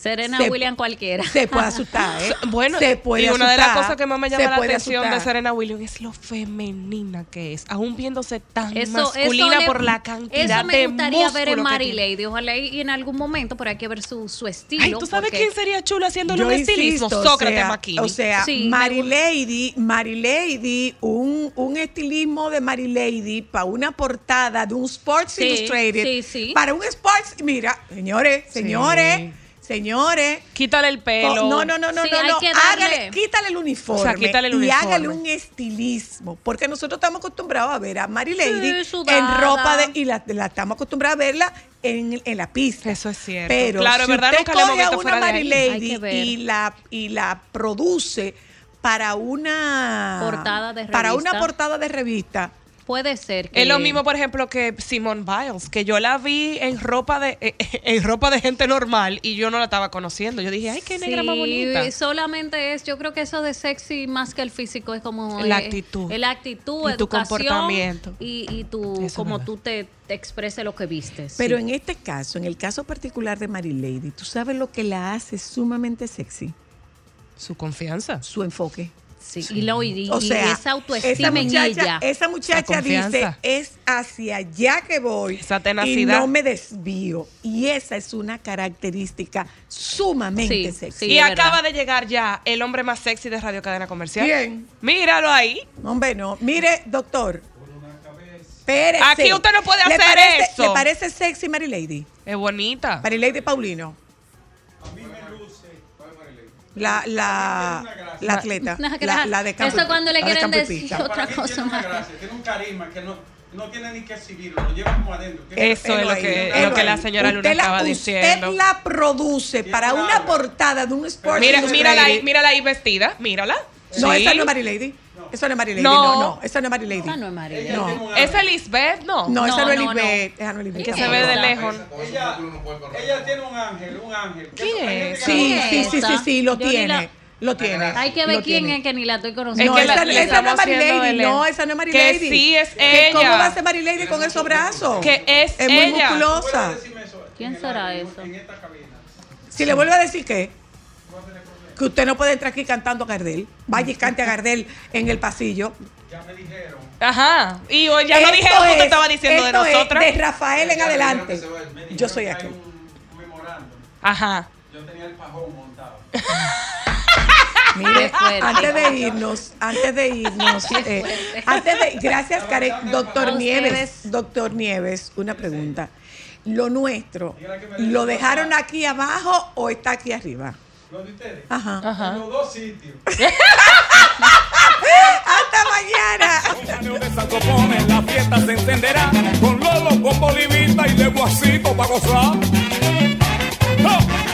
Serena Se- William cualquiera. se puede asustar, ¿eh? [laughs] Bueno, se puede y una de las cosas que más me llama la atención de. Serena Williams es lo femenina que es, aún viéndose tan Eso, masculina eso le- por la cantidad Eso me de gustaría ver en músculo que Mary tiene. Lady. Ojalá y en algún momento, pero hay que ver su, su estilo. Ay, ¿tú sabes quién sería chulo haciéndole un estilismo? insisto, Sócrates o sea. O sea, Sí, me Mary gusta. Lady, Mary Lady, un, un estilismo de Mary Lady para una portada de un Sports Sí, Illustrated. sí, sí. Para un Sports, mira, señores, señores, Señores. Quítale el pelo. No, no, no, no, Sí, no. no. Hágale- quítale el uniforme. O sea, quítale el Y uniforme. hágale un estilismo. Porque nosotros estamos acostumbrados a ver a Mary Lady en ropa de. Y la, la estamos acostumbrados a verla en, en la pista. Eso es cierto. Pero Claro, si verdad, usted hemos coge a una Mary Lady y la, y la produce para una. Portada de Para una portada de revista. Puede ser que Es lo mismo, por ejemplo, que Simone Biles, que yo la vi en ropa de eh, en ropa de gente normal y yo no la estaba conociendo. Yo dije, ay, qué negra más Sí, bonita. solamente es, yo creo que eso de sexy más que el físico es como La eh, actitud. la actitud, Y tu comportamiento. y, y tu Eso como tú te, te expreses lo que vistes. Pero sí. en este caso, en el caso particular de Mary Lady, ¿tú sabes lo que la hace sumamente sexy? Su confianza. Su enfoque. Sí, y, lo, y, O y esa autoestima esa en muchacha, ella. esa muchacha dice, es hacia allá que voy Esa y tenacidad. no me desvío. Y esa es una característica sumamente Sí, sexy. sí. y acaba verdad. de llegar ya el hombre más sexy de Radio Cadena Comercial. Bien. Míralo ahí. Hombre, no. Mire, doctor. Espérese. Aquí usted no puede ¿Le hacer parece- eso. ¿Le parece sexy Mary Lady? Es bonita. Mary Lady Paulino. La, la, la atleta. Una La, la de campo Eso cuando le de quieren decir pista. otra cosa Tiene una más. gracia, tiene un carisma que no, no tiene ni que exhibirlo, lo lleva como adentro. Eso es lo ahí, que, velo lo que la ahí. señora Luna Usted la- estaba usted diciendo. la produce para una portada de un Sport Mira, mírala ahí, mírala ahí vestida, mírala. No, Sí. esa no es Mary Lady. Esa no es Mary Lady. No. No, no, esa no es Mary Lady. Esa no es Mary Lady. No. ¿Es Elizabeth? No. No, esa no es No, no, Lisbeth. Esa no es Lisbeth. Que se ve de lejos. Ella, ella tiene un ángel, un ángel. ¿Quién es? Sí, sí, sí, sí, sí, lo tiene. Lo tiene. Hay que ver quién tiene. es que ni la estoy Es conociendo. No, que esa, la- esa no es estamos Mary haciendo Lady. el- No, esa no es Mary Que Lady. sí es Que ¿Cómo ella. va a ser Mary Lady con esos brazos? Que es Es muy musculosa. ¿Quién será eso? Si le vuelvo a decir que que usted no puede entrar aquí cantando a Gardel. Vaya y cante a Gardel en el pasillo. Ajá. Y hoy ya no Esto dijeron lo que usted es- estaba diciendo de es nosotras. de Rafael en adelante. Yo soy aquel. Ajá. Yo tenía el pajón montado. [laughs] Mire, antes de irnos, antes de irnos, eh, antes de, gracias Karen, doctor Nieves, doctor Nieves, una pregunta. Lo nuestro, ¿lo dejaron aquí abajo o está aquí arriba? los de ustedes, Ajá. Ajá. en los dos sitios. [laughs] Hasta mañana. de la fiesta se encenderá con Lolo, con Bolivita y de Guasito para gozar. ¡Oh!